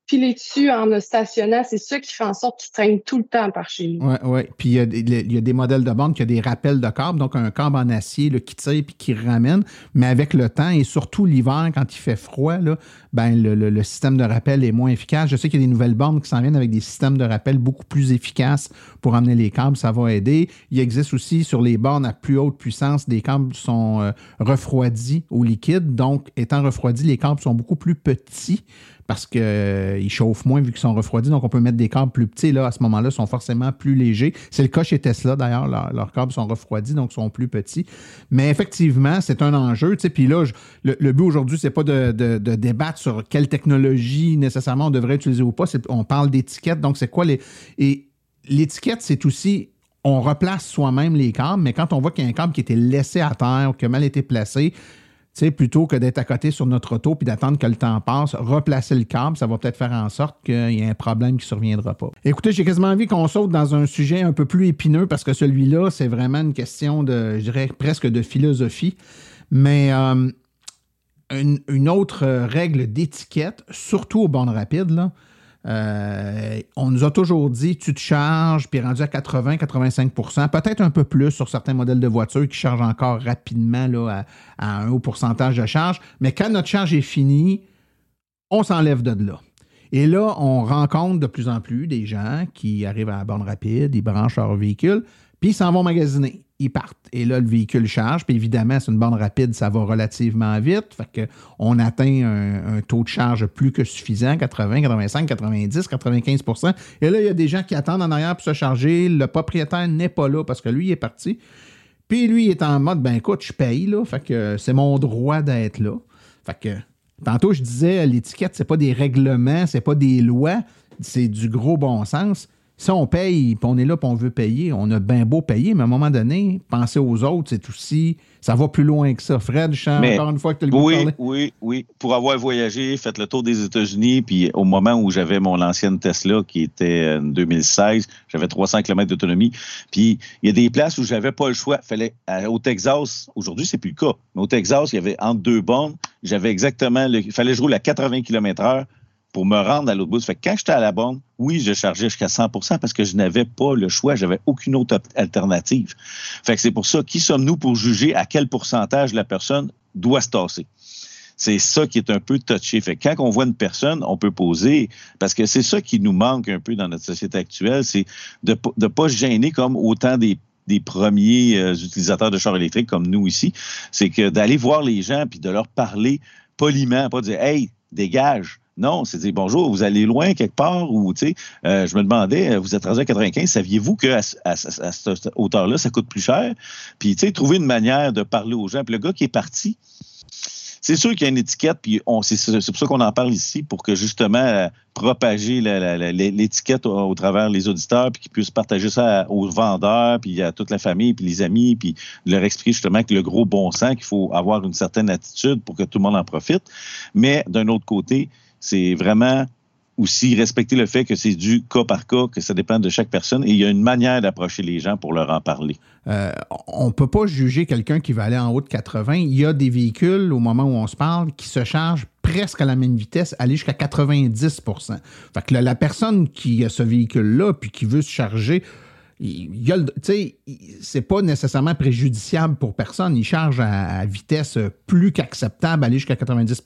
piler dessus en me stationnant, c'est ça qui fait en sorte qu'il traîne tout le temps par chez nous. Oui, oui. Puis il y, a des modèles de bande qui ont des rappels de câble, donc un câble en acier qui tire et qui ramène. Mais avec le temps et surtout l'hiver, quand il fait froid, là, ben, le, système de rappel est moins efficace. Je sais qu'il y a des nouvelles bornes qui s'en viennent avec des systèmes de rappel beaucoup plus efficaces pour amener les câbles. Ça va aider. Il existe aussi sur les bornes à plus haute puissance, des câbles sont euh, refroidis au liquide. Donc, étant refroidis, les câbles sont beaucoup plus petits parce qu'ils euh, chauffent moins vu qu'ils sont refroidis. Donc, on peut mettre des câbles plus petits. Là, à ce moment-là, sont forcément plus légers. C'est le cas chez Tesla, d'ailleurs. leurs câbles sont refroidis, donc sont plus petits. Mais effectivement, c'est un enjeu. Puis là, le, but aujourd'hui, c'est pas de, débattre sur quelle technologie nécessairement on devrait utiliser ou pas. On parle d'étiquette. Donc, c'est quoi les. Et l'étiquette, c'est aussi on replace soi-même les câbles, mais quand on voit qu'il y a un câble qui a été laissé à terre ou qui a mal été placé, plutôt que d'être à côté sur notre auto puis d'attendre que le temps passe, replacer le câble, ça va peut-être faire en sorte qu'il y ait un problème qui ne surviendra pas. Écoutez, j'ai quasiment envie qu'on saute dans un sujet un peu plus épineux parce que celui-là, c'est vraiment une question de, je dirais, presque de philosophie. Mais euh, une, autre règle d'étiquette, surtout aux bornes rapides, là, euh, on nous a toujours dit, tu te charges, puis rendu à 80-85% peut-être un peu plus sur certains modèles de voitures qui chargent encore rapidement là, à, un haut pourcentage de charge. Mais quand notre charge est finie, on s'enlève de là. Et là, on rencontre de plus en plus des gens qui arrivent à la borne rapide, ils branchent leur véhicule, puis ils s'en vont magasiner ils partent. Et là, le véhicule charge. Puis évidemment, c'est une borne rapide, ça va relativement vite. Fait qu'on atteint un, taux de charge plus que suffisant, 80, 85, 90, 95% Et là, il y a des gens qui attendent en arrière pour se charger. Le propriétaire n'est pas là parce que lui, il est parti. Puis lui, il est en mode, ben écoute, je paye, là. Fait que c'est mon droit d'être là. Fait que tantôt, je disais, l'étiquette, c'est pas des règlements, c'est pas des lois, c'est du gros bon sens. Si on paye, puis on est là, puis on veut payer, on a bien beau payer, mais à un moment donné, penser aux autres, c'est aussi. Ça va plus loin que ça. Fred, je sens encore une fois que tu as le Oui, oui, oui. Pour avoir voyagé, fait le tour des États-Unis, puis au moment où j'avais mon ancienne Tesla, qui était en 2016, j'avais 300 km d'autonomie. Puis il y a des places où j'avais pas le choix. Fallait, au Texas, aujourd'hui, c'est plus le cas, mais au Texas, il y avait entre deux bornes, j'avais exactement. Il fallait jouer à 80 km/h pour me rendre à l'autre bout. Fait que quand j'étais à la borne, oui, je chargeais jusqu'à 100% parce que je n'avais pas le choix, j'avais aucune autre alternative. Fait que c'est pour ça, qui sommes-nous pour juger à quel pourcentage la personne doit se tasser? C'est ça qui est un peu touché. Fait que quand on voit une personne, on peut poser, parce que c'est ça qui nous manque un peu dans notre société actuelle, c'est de ne pas se gêner comme autant des premiers euh, utilisateurs de chars électriques comme nous ici, c'est que d'aller voir les gens puis de leur parler poliment, pas dire Hey, dégage. Non, c'est dire bonjour, vous allez loin quelque part ou tu sais, euh, je me demandais, euh, vous êtes rendu à 95, saviez-vous qu'à à, cette hauteur-là, ça coûte plus cher? Puis tu sais, trouver une manière de parler aux gens. Puis le gars qui est parti, c'est sûr qu'il y a une étiquette, puis c'est pour ça qu'on en parle ici, pour que justement euh, propager l'étiquette au, travers les auditeurs, puis qu'ils puissent partager ça aux vendeurs, puis à toute la famille, puis les amis, puis leur expliquer justement que le gros bon sens, qu'il faut avoir une certaine attitude pour que tout le monde en profite. Mais d'un autre côté, c'est vraiment aussi respecter le fait que c'est du cas par cas, que ça dépend de chaque personne et il y a une manière d'approcher les gens pour leur en parler. Euh, on ne peut pas juger quelqu'un qui va aller en haut de 80. Il y a des véhicules, au moment où on se parle, qui se chargent presque à la même vitesse, aller jusqu'à 90% Fait que la, personne qui a ce véhicule-là puis qui veut se charger, c'est pas nécessairement préjudiciable pour personne. Il charge à vitesse plus qu'acceptable, aller jusqu'à 90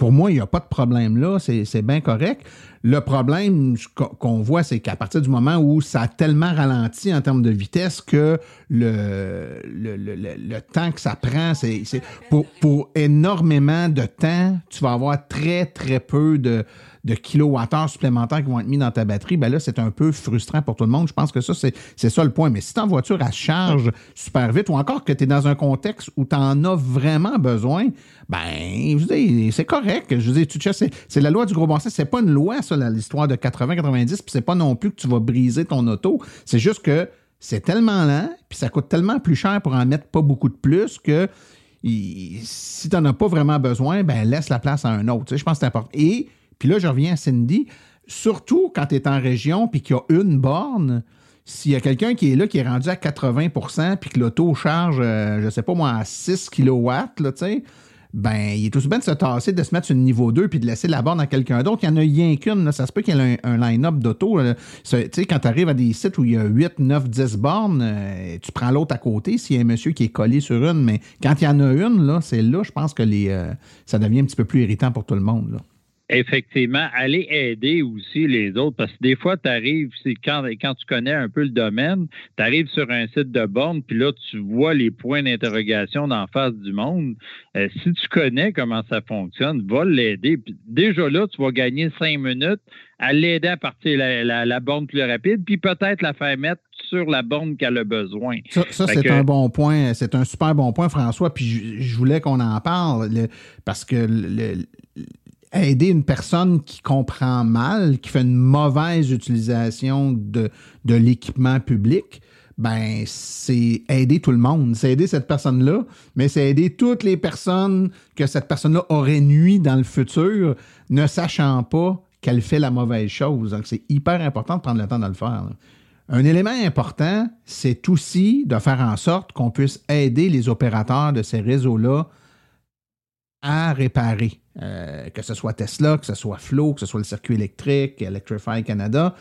pour moi, il n'y a pas de problème là, c'est bien correct. Le problème qu'on voit, c'est qu'à partir du moment où ça a tellement ralenti en termes de vitesse que le, temps que ça prend, c'est pour, pour énormément de temps, tu vas avoir très, très peu de, de kilowattheures supplémentaires qui vont être mis dans ta batterie, ben là, c'est un peu frustrant pour tout le monde. Je pense que ça, c'est ça le point. Mais si ta voiture, elle charge super vite ou encore que tu es dans un contexte où tu en as vraiment besoin, ben, je dis, c'est correct. Je dis, tu c'est la loi du gros bon. C'est pas une loi, ça, l'histoire de 80-90, puis c'est pas non plus que tu vas briser ton auto. C'est juste que c'est tellement lent, puis ça coûte tellement plus cher pour en mettre pas beaucoup de plus que si tu n'en as pas vraiment besoin, ben laisse la place à un autre. je pense que c'est important. Et puis là, je reviens à Cindy. Surtout quand tu es en région puis qu'il y a une borne, s'il y a quelqu'un qui est là, qui est rendu à 80% puis que l'auto charge, euh, je sais pas moi, à 6 kW, là, ben, il est tout bien de se tasser, de se mettre sur le niveau 2 puis de laisser la borne à quelqu'un d'autre. Il y en a rien qu'une. Ça se peut qu'il y ait un, line-up d'auto. Quand tu arrives à des sites où il y a 8, 9, 10 bornes, euh, tu prends l'autre à côté s'il y a un monsieur qui est collé sur une. Mais quand il y en a une, là, c'est là, je pense que les, euh, ça devient un petit peu plus irritant pour tout le monde. Effectivement, aller aider aussi les autres, parce que des fois, tu arrives, quand, quand tu connais un peu le domaine, tu arrives sur un site de borne, puis là, tu vois les points d'interrogation d'en face du monde. Euh, si tu connais comment ça fonctionne, va l'aider. Déjà là, tu vas gagner cinq minutes à l'aider à partir la, la, borne plus rapide, puis peut-être la faire mettre sur la borne qu'elle a besoin. Ça, c'est un bon point. C'est un super bon point, François. Puis je, voulais qu'on en parle parce que le, aider une personne qui comprend mal, qui fait une mauvaise utilisation de, de l'équipement public, ben c'est aider tout le monde. C'est aider cette personne-là, mais c'est aider toutes les personnes que cette personne-là aurait nuit dans le futur, ne sachant pas qu'elle fait la mauvaise chose. Donc, c'est hyper important de prendre le temps de le faire. Un élément important, c'est aussi de faire en sorte qu'on puisse aider les opérateurs de ces réseaux-là à réparer. Euh, que ce soit Tesla, que ce soit Flow, que ce soit le circuit électrique, Electrify Canada.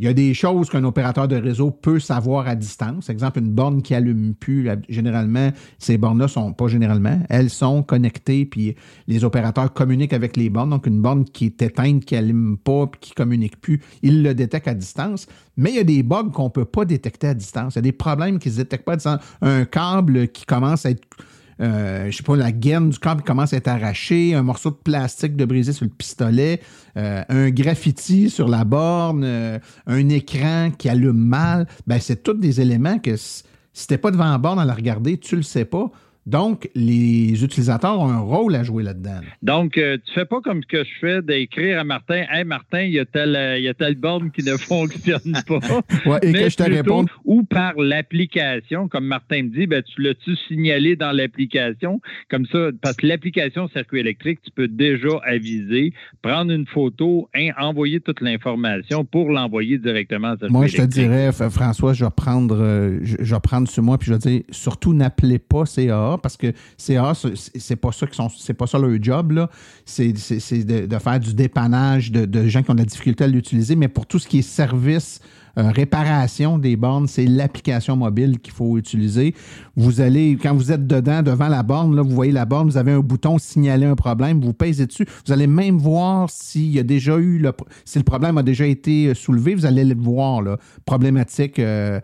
Il y a des choses qu'un opérateur de réseau peut savoir à distance. Exemple, une borne qui allume plus, généralement, ces bornes-là sont pas généralement, elles sont connectées, puis les opérateurs communiquent avec les bornes. Donc, une borne qui est éteinte, qui allume pas, puis qui communique plus, ils le détectent à distance. Mais il y a des bugs qu'on peut pas détecter à distance. Il y a des problèmes qui ne détectent pas à distance. Un câble qui commence à être euh, je sais pas, la gaine du câble commence à être arrachée, un morceau de plastique de brisé sur le pistolet, euh, un graffiti sur la borne, euh, un écran qui allume mal, ben c'est tous des éléments que si t'es pas devant la borne à la regarder, tu le sais pas. Donc, les utilisateurs ont un rôle à jouer là-dedans. Donc, euh, tu fais pas comme ce que je fais d'écrire à Martin, Hey Martin, il y a telle, y a telle borne qui ne fonctionne pas. ouais, et que je te réponds. ou par l'application, comme Martin me dit, ben, tu l'as-tu signalé dans l'application? Comme ça, parce que l'application circuit électrique, tu peux déjà aviser, prendre une photo, et envoyer toute l'information pour l'envoyer directement à circuit Moi, je te dirais, François, je vais prendre, euh, je, vais prendre sur moi, puis je vais dire, surtout n'appelez pas Parce que CAA, c'est pas ça qui sont, c'est pas ça leur job, là. C'est de, faire du dépannage de, de gens qui ont de la difficulté à l'utiliser, mais pour tout ce qui est service euh, réparation des bornes, c'est l'application mobile qu'il faut utiliser. Vous allez, quand vous êtes dedans, devant la borne, là, vous voyez la borne, vous avez un bouton signaler un problème, vous pèsez dessus. Vous allez même voir s'il y a déjà eu le, si le problème a déjà été soulevé, vous allez le voir, là. Problématique. Euh,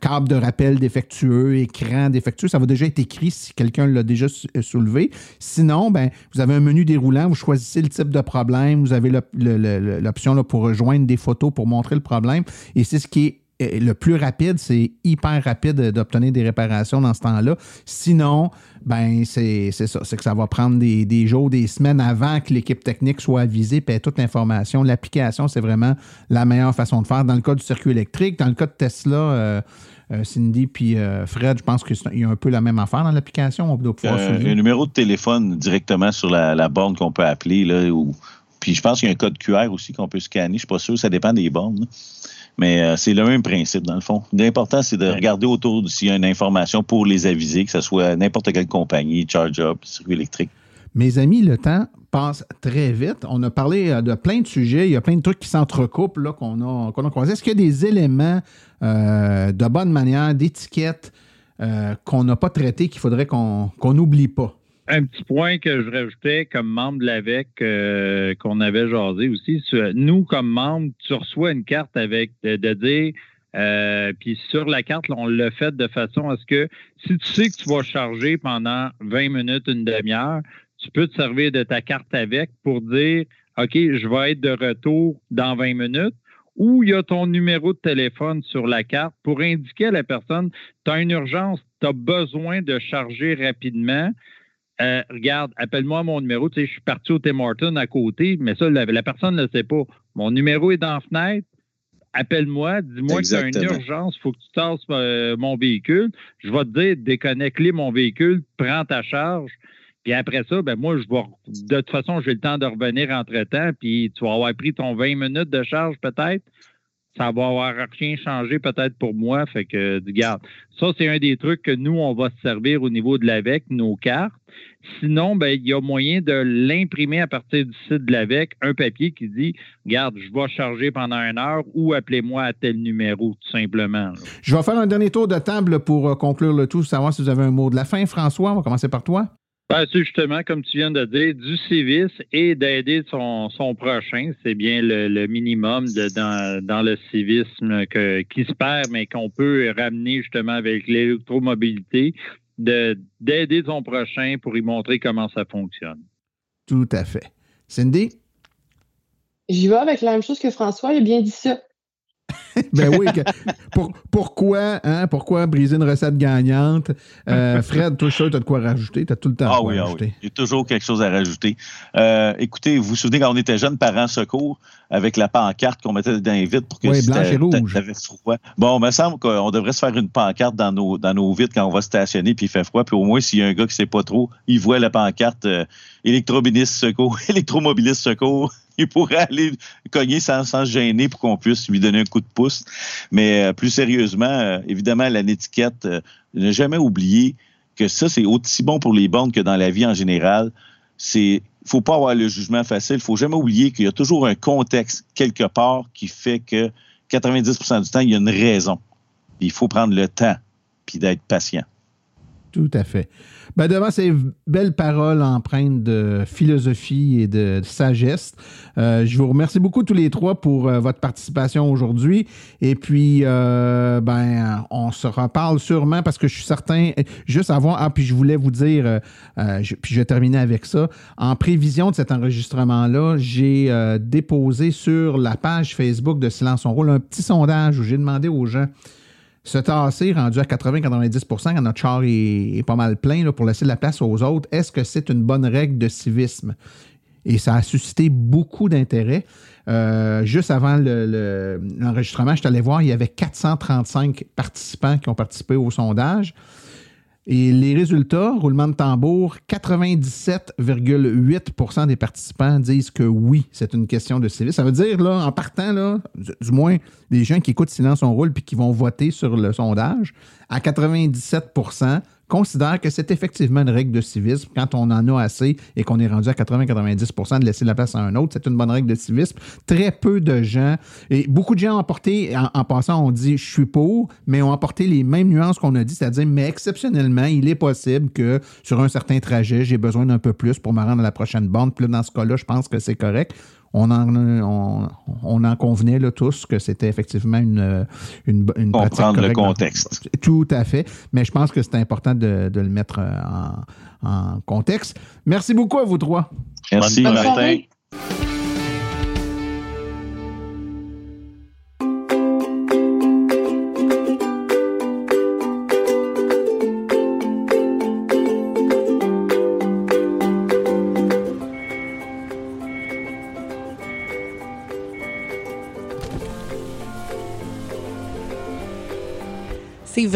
câble de rappel défectueux, écran défectueux, ça va déjà être écrit si quelqu'un l'a déjà euh, soulevé. Sinon, ben, vous avez un menu déroulant, vous choisissez le type de problème, vous avez l'option pour rejoindre des photos pour montrer le problème. Et c'est ce qui est le plus rapide, c'est hyper rapide d'obtenir des réparations dans ce temps-là. Sinon, ben c'est ça, c'est que ça va prendre des, jours, des semaines avant que l'équipe technique soit avisée, puis toute l'information. L'application, c'est vraiment la meilleure façon de faire. Dans le cas du circuit électrique, dans le cas de Tesla, euh, euh, Cindy puis euh, Fred, je pense qu'il y a un peu la même affaire dans l'application. On doit pouvoir un numéro de téléphone directement sur la, borne qu'on peut appeler, là, ou, puis je pense qu'il y a un code QR aussi qu'on peut scanner. Je ne suis pas sûr, ça dépend des bornes. Mais euh, c'est le même principe, dans le fond. L'important, c'est de regarder autour s'il y a une information pour les aviser, que ce soit n'importe quelle compagnie, charge-up, circuit électrique. Mes amis, le temps passe très vite. On a parlé euh, de plein de sujets. Il y a plein de trucs qui s'entrecoupent qu'on a, qu'on a croisés. Est-ce qu'il y a des éléments euh, de bonne manière, d'étiquette qu'on n'a pas traités qu'il faudrait qu'on n'oublie pas? Un petit point que je rajoutais comme membre de l'AVEC euh, qu'on avait jasé aussi. Nous, comme membres, tu reçois une carte avec de, dire euh, puis sur la carte, on l'a fait de façon à ce que si tu sais que tu vas charger pendant 20 minutes, une demi-heure, tu peux te servir de ta carte avec pour dire OK, je vais être de retour dans 20 minutes ou il y a ton numéro de téléphone sur la carte pour indiquer à la personne, tu as une urgence, tu as besoin de charger rapidement. Euh, regarde, appelle-moi mon numéro. Tu sais, je suis parti au Tim Hortons à côté, mais ça, la, personne ne le sait pas. Mon numéro est dans la fenêtre. Appelle-moi, dis-moi que tu as une urgence, il faut que tu tasses euh, mon véhicule. Je vais te dire, déconnecte mon véhicule, prends ta charge. Puis après ça, ben moi, je vais, de toute façon, j'ai le temps de revenir entre-temps, puis tu vas avoir pris ton 20 minutes de charge peut-être ça va avoir rien changé peut-être pour moi. Fait que, regarde, ça, c'est un des trucs que nous, on va se servir au niveau de l'AVEC, nos cartes. Sinon, ben, il y a moyen de l'imprimer à partir du site de l'AVEC, un papier qui dit, regarde, je vais charger pendant une heure ou appelez-moi à tel numéro, tout simplement. Je vais faire un dernier tour de table pour euh, conclure le tout, savoir si vous avez un mot de la fin. François, on va commencer par toi. Ben, c'est justement, comme tu viens de dire, du civisme et d'aider son, prochain. C'est bien le, minimum dans, le civisme qui se perd, mais qu'on peut ramener justement avec l'électromobilité, d'aider son prochain pour lui montrer comment ça fonctionne. Tout à fait. Cindy? J'y vais avec la même chose que François, il a bien dit ça. ben oui. pourquoi, hein, pourquoi briser une recette gagnante? Euh, Fred, toi, tu as de quoi rajouter? Tu as tout le temps ah, oui, ah oui, J'ai toujours quelque chose à rajouter. Euh, écoutez, vous vous souvenez quand on était jeunes, parents secours, avec la pancarte qu'on mettait dans les vitres pour que oui, blanche et rouge. froid. Bon, il me semble qu'on devrait se faire une pancarte dans nos, dans nos vitres quand on va stationner puis il fait froid. Puis au moins, s'il y a un gars qui ne sait pas trop, il voit la pancarte euh, électromobiliste secours, électromobiliste secours il pourrait aller cogner sans, se gêner pour qu'on puisse lui donner un coup de pouce. Mais euh, plus sérieusement, euh, évidemment, la netiquette, euh, ne jamais oublier que ça, c'est aussi bon pour les bornes que dans la vie en général. C'est faut pas avoir le jugement facile. Il faut jamais oublier qu'il y a toujours un contexte quelque part qui fait que 90% du temps, il y a une raison. Il faut prendre le temps puis d'être patient. Tout à fait. Ben, devant ces belles paroles empreintes de philosophie et de sagesse, euh, je vous remercie beaucoup tous les trois pour euh, votre participation aujourd'hui. Et puis, euh, ben, on se reparle sûrement parce que je suis certain, juste avant, ah, puis je voulais vous dire, puis je vais terminer avec ça. En prévision de cet enregistrement-là, j'ai déposé sur la page Facebook de Silence son rôle un petit sondage où j'ai demandé aux gens se tasser rendu à 80-90 quand notre char est, pas mal plein pour laisser de la place aux autres, est-ce que c'est une bonne règle de civisme? et ça a suscité beaucoup d'intérêt. Euh, juste avant l'enregistrement, je suis allé voir, il y avait 435 participants qui ont participé au sondage. Et les résultats, roulement de tambour, 97,8% des participants disent que oui, c'est une question de civisme. Ça veut dire, là, en partant, du moins, les gens qui écoutent Silence on roule puis qui vont voter sur le sondage, à 97 considère que c'est effectivement une règle de civisme. Quand on en a assez et qu'on est rendu à 80-90% de laisser la place à un autre, c'est une bonne règle de civisme. Très peu de gens, et beaucoup de gens ont apporté, en, passant, on dit je suis pour, mais ont apporté les mêmes nuances qu'on a dit, c'est-à-dire, mais exceptionnellement, il est possible que sur un certain trajet, j'ai besoin d'un peu plus pour me rendre à la prochaine bande. Puis là, dans ce cas-là, je pense que c'est correct on en, on, en convenait là, tous que c'était effectivement une, une, une Comprendre le contexte. Tout à fait. Mais je pense que c'est important de, le mettre euh, en, en, contexte. Merci beaucoup à vous trois. Merci, Martin.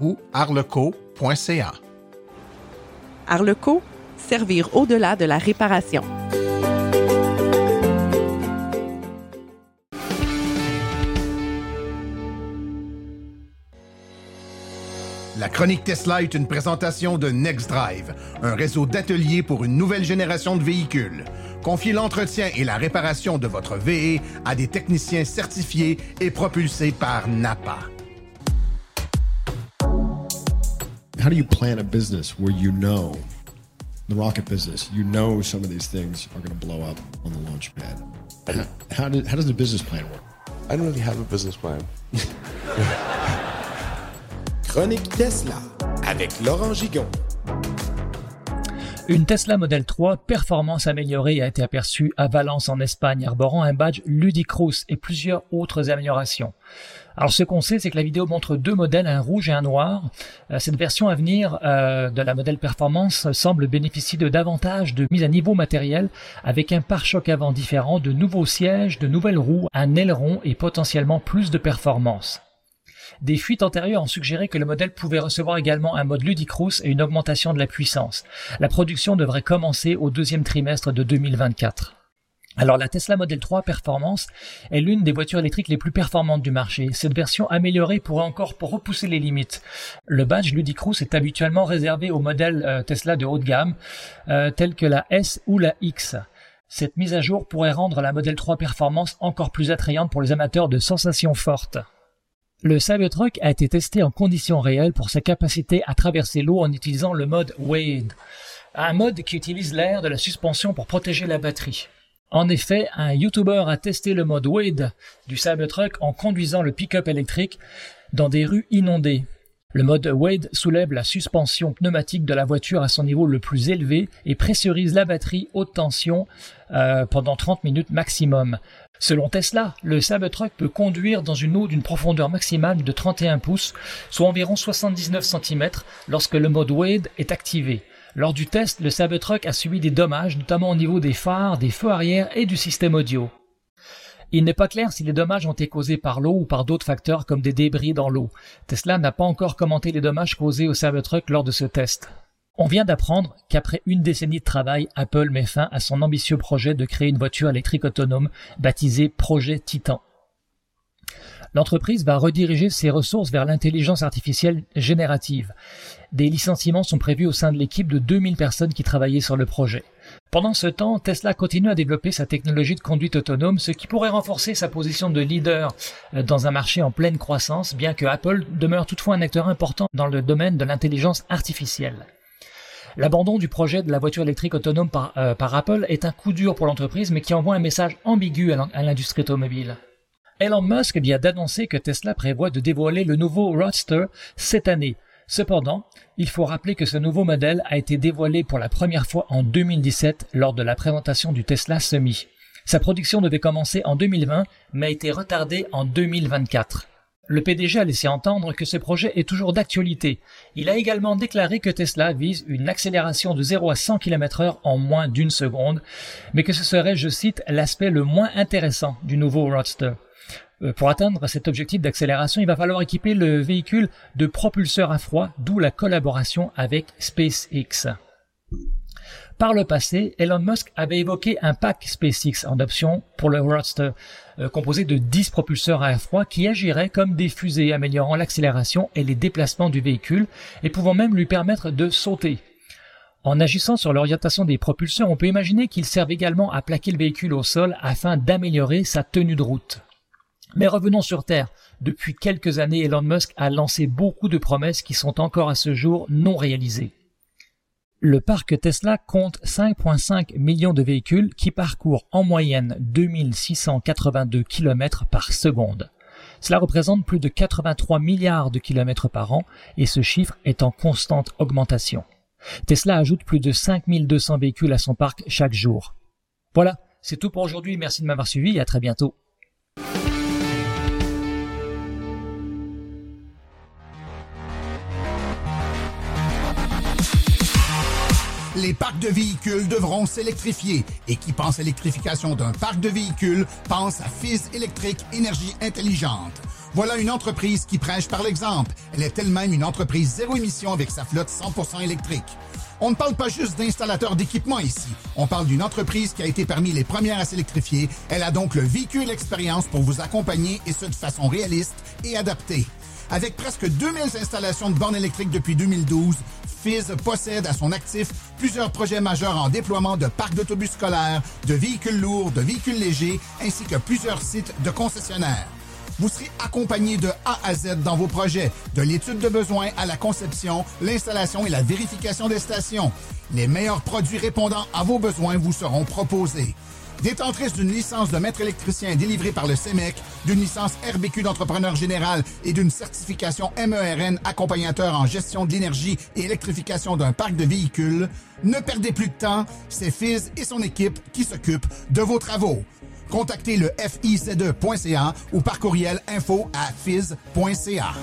ou arleco.ca. Arleco, servir au-delà de la réparation. La chronique Tesla est une présentation de NextDrive, un réseau d'ateliers pour une nouvelle génération de véhicules. Confiez l'entretien et la réparation de votre VE à des techniciens certifiés et propulsés par NAPA. How do you plan a business where you know the rocket business, you know some of these things are going to blow up on the launch pad? How, did, how does the business plan work? I don't really have a business plan. Chronique Tesla avec Laurent Gigon. Une Tesla Model 3 performance améliorée a été aperçue à Valence en Espagne, arborant un badge Ludicrous et plusieurs autres améliorations. Alors ce qu'on sait, c'est que la vidéo montre deux modèles, un rouge et un noir. Euh, cette version à venir euh, de la modèle performance semble bénéficier de davantage de mise à niveau matériel avec un pare-choc avant différent, de nouveaux sièges, de nouvelles roues, un aileron et potentiellement plus de performance. Des fuites antérieures ont suggéré que le modèle pouvait recevoir également un mode Ludicrous et une augmentation de la puissance. La production devrait commencer au deuxième trimestre de 2024. Alors la Tesla Model 3 Performance est l'une des voitures électriques les plus performantes du marché. Cette version améliorée pourrait encore repousser les limites. Le badge Ludicrous est habituellement réservé aux modèles euh, Tesla de haut de gamme, euh, tels que la S ou la X. Cette mise à jour pourrait rendre la Model 3 Performance encore plus attrayante pour les amateurs de sensations fortes. Le Cybertruck a été testé en conditions réelles pour sa capacité à traverser l'eau en utilisant le mode Wade, un mode qui utilise l'air de la suspension pour protéger la batterie. En effet, un YouTuber a testé le mode Wade du Cybertruck en conduisant le pick-up électrique dans des rues inondées. Le mode Wade soulève la suspension pneumatique de la voiture à son niveau le plus élevé et pressurise la batterie haute tension euh, pendant 30 minutes maximum. Selon Tesla, le Cybertruck peut conduire dans une eau d'une profondeur maximale de 31 pouces, soit environ 79 cm, lorsque le mode Wade est activé. Lors du test, le Cybertruck a subi des dommages, notamment au niveau des phares, des feux arrière et du système audio. Il n'est pas clair si les dommages ont été causés par l'eau ou par d'autres facteurs comme des débris dans l'eau. Tesla n'a pas encore commenté les dommages causés au Cybertruck lors de ce test. On vient d'apprendre qu'après une décennie de travail, Apple met fin à son ambitieux projet de créer une voiture électrique autonome baptisée Projet Titan. L'entreprise va rediriger ses ressources vers l'intelligence artificielle générative. Des licenciements sont prévus au sein de l'équipe de 2000 personnes qui travaillaient sur le projet. Pendant ce temps, Tesla continue à développer sa technologie de conduite autonome, ce qui pourrait renforcer sa position de leader euh, dans un marché en pleine croissance, bien que Apple demeure toutefois un acteur important dans le domaine de l'intelligence artificielle. L'abandon du projet de la voiture électrique autonome par, euh, par Apple est un coup dur pour l'entreprise, mais qui envoie un message ambigu à l'industrie automobile. Elon Musk vient d'annoncer que Tesla prévoit de dévoiler le nouveau Roadster cette année. Cependant, il faut rappeler que ce nouveau modèle a été dévoilé pour la première fois en 2017 lors de la présentation du Tesla Semi. Sa production devait commencer en 2020, mais a été retardée en 2024. Le PDG a laissé entendre que ce projet est toujours d'actualité. Il a également déclaré que Tesla vise une accélération de 0 à 100 km heure en moins d'une seconde, mais que ce serait, je cite, l'aspect le moins intéressant du nouveau Roadster. Euh, pour atteindre cet objectif d'accélération, il va falloir équiper le véhicule de propulseurs à froid, d'où la collaboration avec SpaceX. Par le passé, Elon Musk avait évoqué un pack SpaceX en option pour le Roadster, euh, composé de 10 propulseurs à froid qui agiraient comme des fusées, améliorant l'accélération et les déplacements du véhicule, et pouvant même lui permettre de sauter. En agissant sur l'orientation des propulseurs, on peut imaginer qu'ils servent également à plaquer le véhicule au sol afin d'améliorer sa tenue de route. Mais revenons sur Terre. Depuis quelques années, Elon Musk a lancé beaucoup de promesses qui sont encore à ce jour non réalisées. Le parc Tesla compte 5,5 millions de véhicules qui parcourent en moyenne 2682 km par seconde. Cela représente plus de 83 milliards de kilomètres par an et ce chiffre est en constante augmentation. Tesla ajoute plus de 5200 véhicules à son parc chaque jour. Voilà, c'est tout pour aujourd'hui. Merci de m'avoir suivi et à très bientôt. Les parcs de véhicules devront s'électrifier. Et qui pense à l'électrification d'un parc de véhicules pense à Fizz électrique énergie intelligente. Voilà une entreprise qui prêche par l'exemple. Elle est elle-même une entreprise zéro émission avec sa flotte 100% électrique. On ne parle pas juste d'installateurs d'équipements ici. On parle d'une entreprise qui a été parmi les premières à s'électrifier. Elle a donc le véhicule expérience pour vous accompagner et ce de façon réaliste et adaptée. Avec presque 2000 installations de bornes électriques depuis 2012, Fizz possède à son actif plusieurs projets majeurs en déploiement de parcs d'autobus scolaires, de véhicules lourds, de véhicules légers, ainsi que plusieurs sites de concessionnaires. Vous serez accompagné de A à Z dans vos projets, de l'étude de besoins à la conception, l'installation et la vérification des stations. Les meilleurs produits répondant à vos besoins vous seront proposés. Détentrice d'une licence de maître électricien délivrée par le CEMEC, d'une licence RBQ d'entrepreneur général et d'une certification MERN accompagnateur en gestion de l'énergie et électrification d'un parc de véhicules, ne perdez plus de temps, c'est Fizz et son équipe qui s'occupent de vos travaux. Contactez le FIC2.ca ou par courriel info à fizz.ca.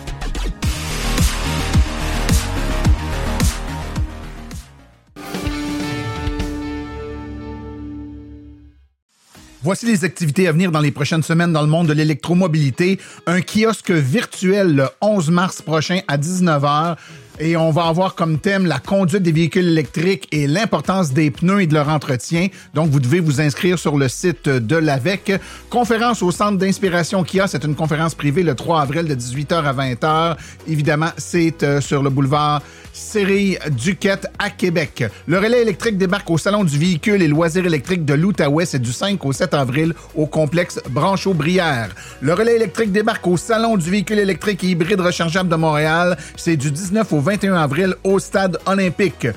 Voici les activités à venir dans les prochaines semaines dans le monde de l'électromobilité. Un kiosque virtuel le 11 mars prochain à 19h. Et on va avoir comme thème la conduite des véhicules électriques et l'importance des pneus et de leur entretien. Donc, vous devez vous inscrire sur le site de l'AVEC. Conférence au Centre d'inspiration Kia. C'est une conférence privée le 3 avril de 18h à 20h. Évidemment, c'est euh, sur le boulevard Série Duquette à Québec. Le relais électrique débarque au Salon du véhicule et loisirs électriques de l'Outaouais. C'est du 5 au 7 avril au complexe Branchot-Brière. Le relais électrique débarque au Salon du véhicule électrique et hybride rechargeable de Montréal. C'est du 19 au 21 avril au Stade olympique.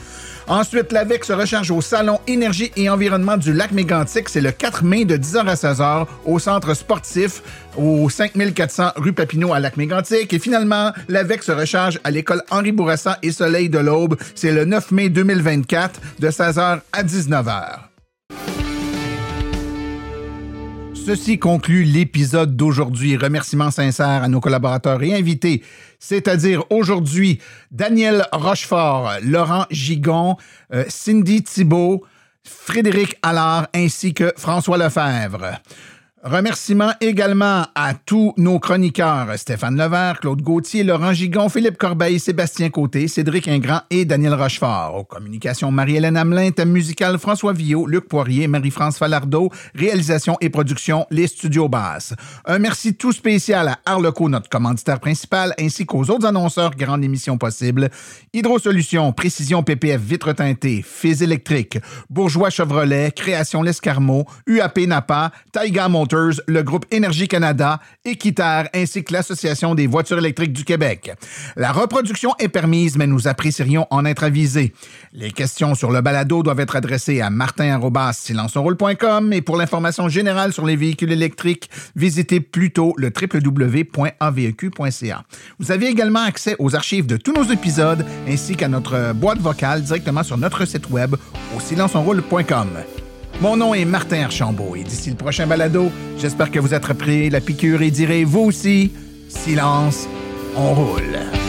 Ensuite, l'AVEC se recharge au Salon Énergie et Environnement du Lac Mégantic. C'est le 4 mai de 10h à 16h au Centre sportif au 5400 rue Papineau à Lac Mégantic. Et finalement, l'AVEC se recharge à l'école Henri Bourassa et Soleil de l'Aube. C'est le 9 mai 2024 de 16h à 19h. Ceci conclut l'épisode d'aujourd'hui. Remerciements sincères à nos collaborateurs et invités, c'est-à-dire aujourd'hui Daniel Rochefort, Laurent Gigon, euh, Cindy Thibault, Frédéric Allard ainsi que François Lefebvre. Remerciements également à tous nos chroniqueurs Stéphane Levert, Claude Gauthier, Laurent Gigon, Philippe Corbeil, Sébastien Côté, Cédric Ingrand et Daniel Rochefort. Aux communications, Marie-Hélène Hamelin, thème musical François Villot, Luc Poirier, Marie-France Falardeau, réalisation et production Les Studios Basses. Un merci tout spécial à Arleco, notre commanditaire principal, ainsi qu'aux autres annonceurs qui rendent l'émission possible. Hydro Solutions, Précision PPF Vitre teintée, Fils électrique, Bourgeois Chevrolet, Création L'Escarmot, UAP Napa, Taïga Le groupe Énergie Canada, Équiterre ainsi que l'Association des voitures électriques du Québec. La reproduction est permise, mais nous apprécierions en être avisés. Les questions sur le balado doivent être adressées à martin.silenceonroule.com et pour l'information générale sur les véhicules électriques, visitez plutôt le www.aveq.ca. Vous avez également accès aux archives de tous nos épisodes ainsi qu'à notre boîte vocale directement sur notre site web au silenceonroule.com. Mon nom est Martin Archambault et d'ici le prochain balado, j'espère que vous attraperez la piqûre et direz vous aussi, silence, on roule.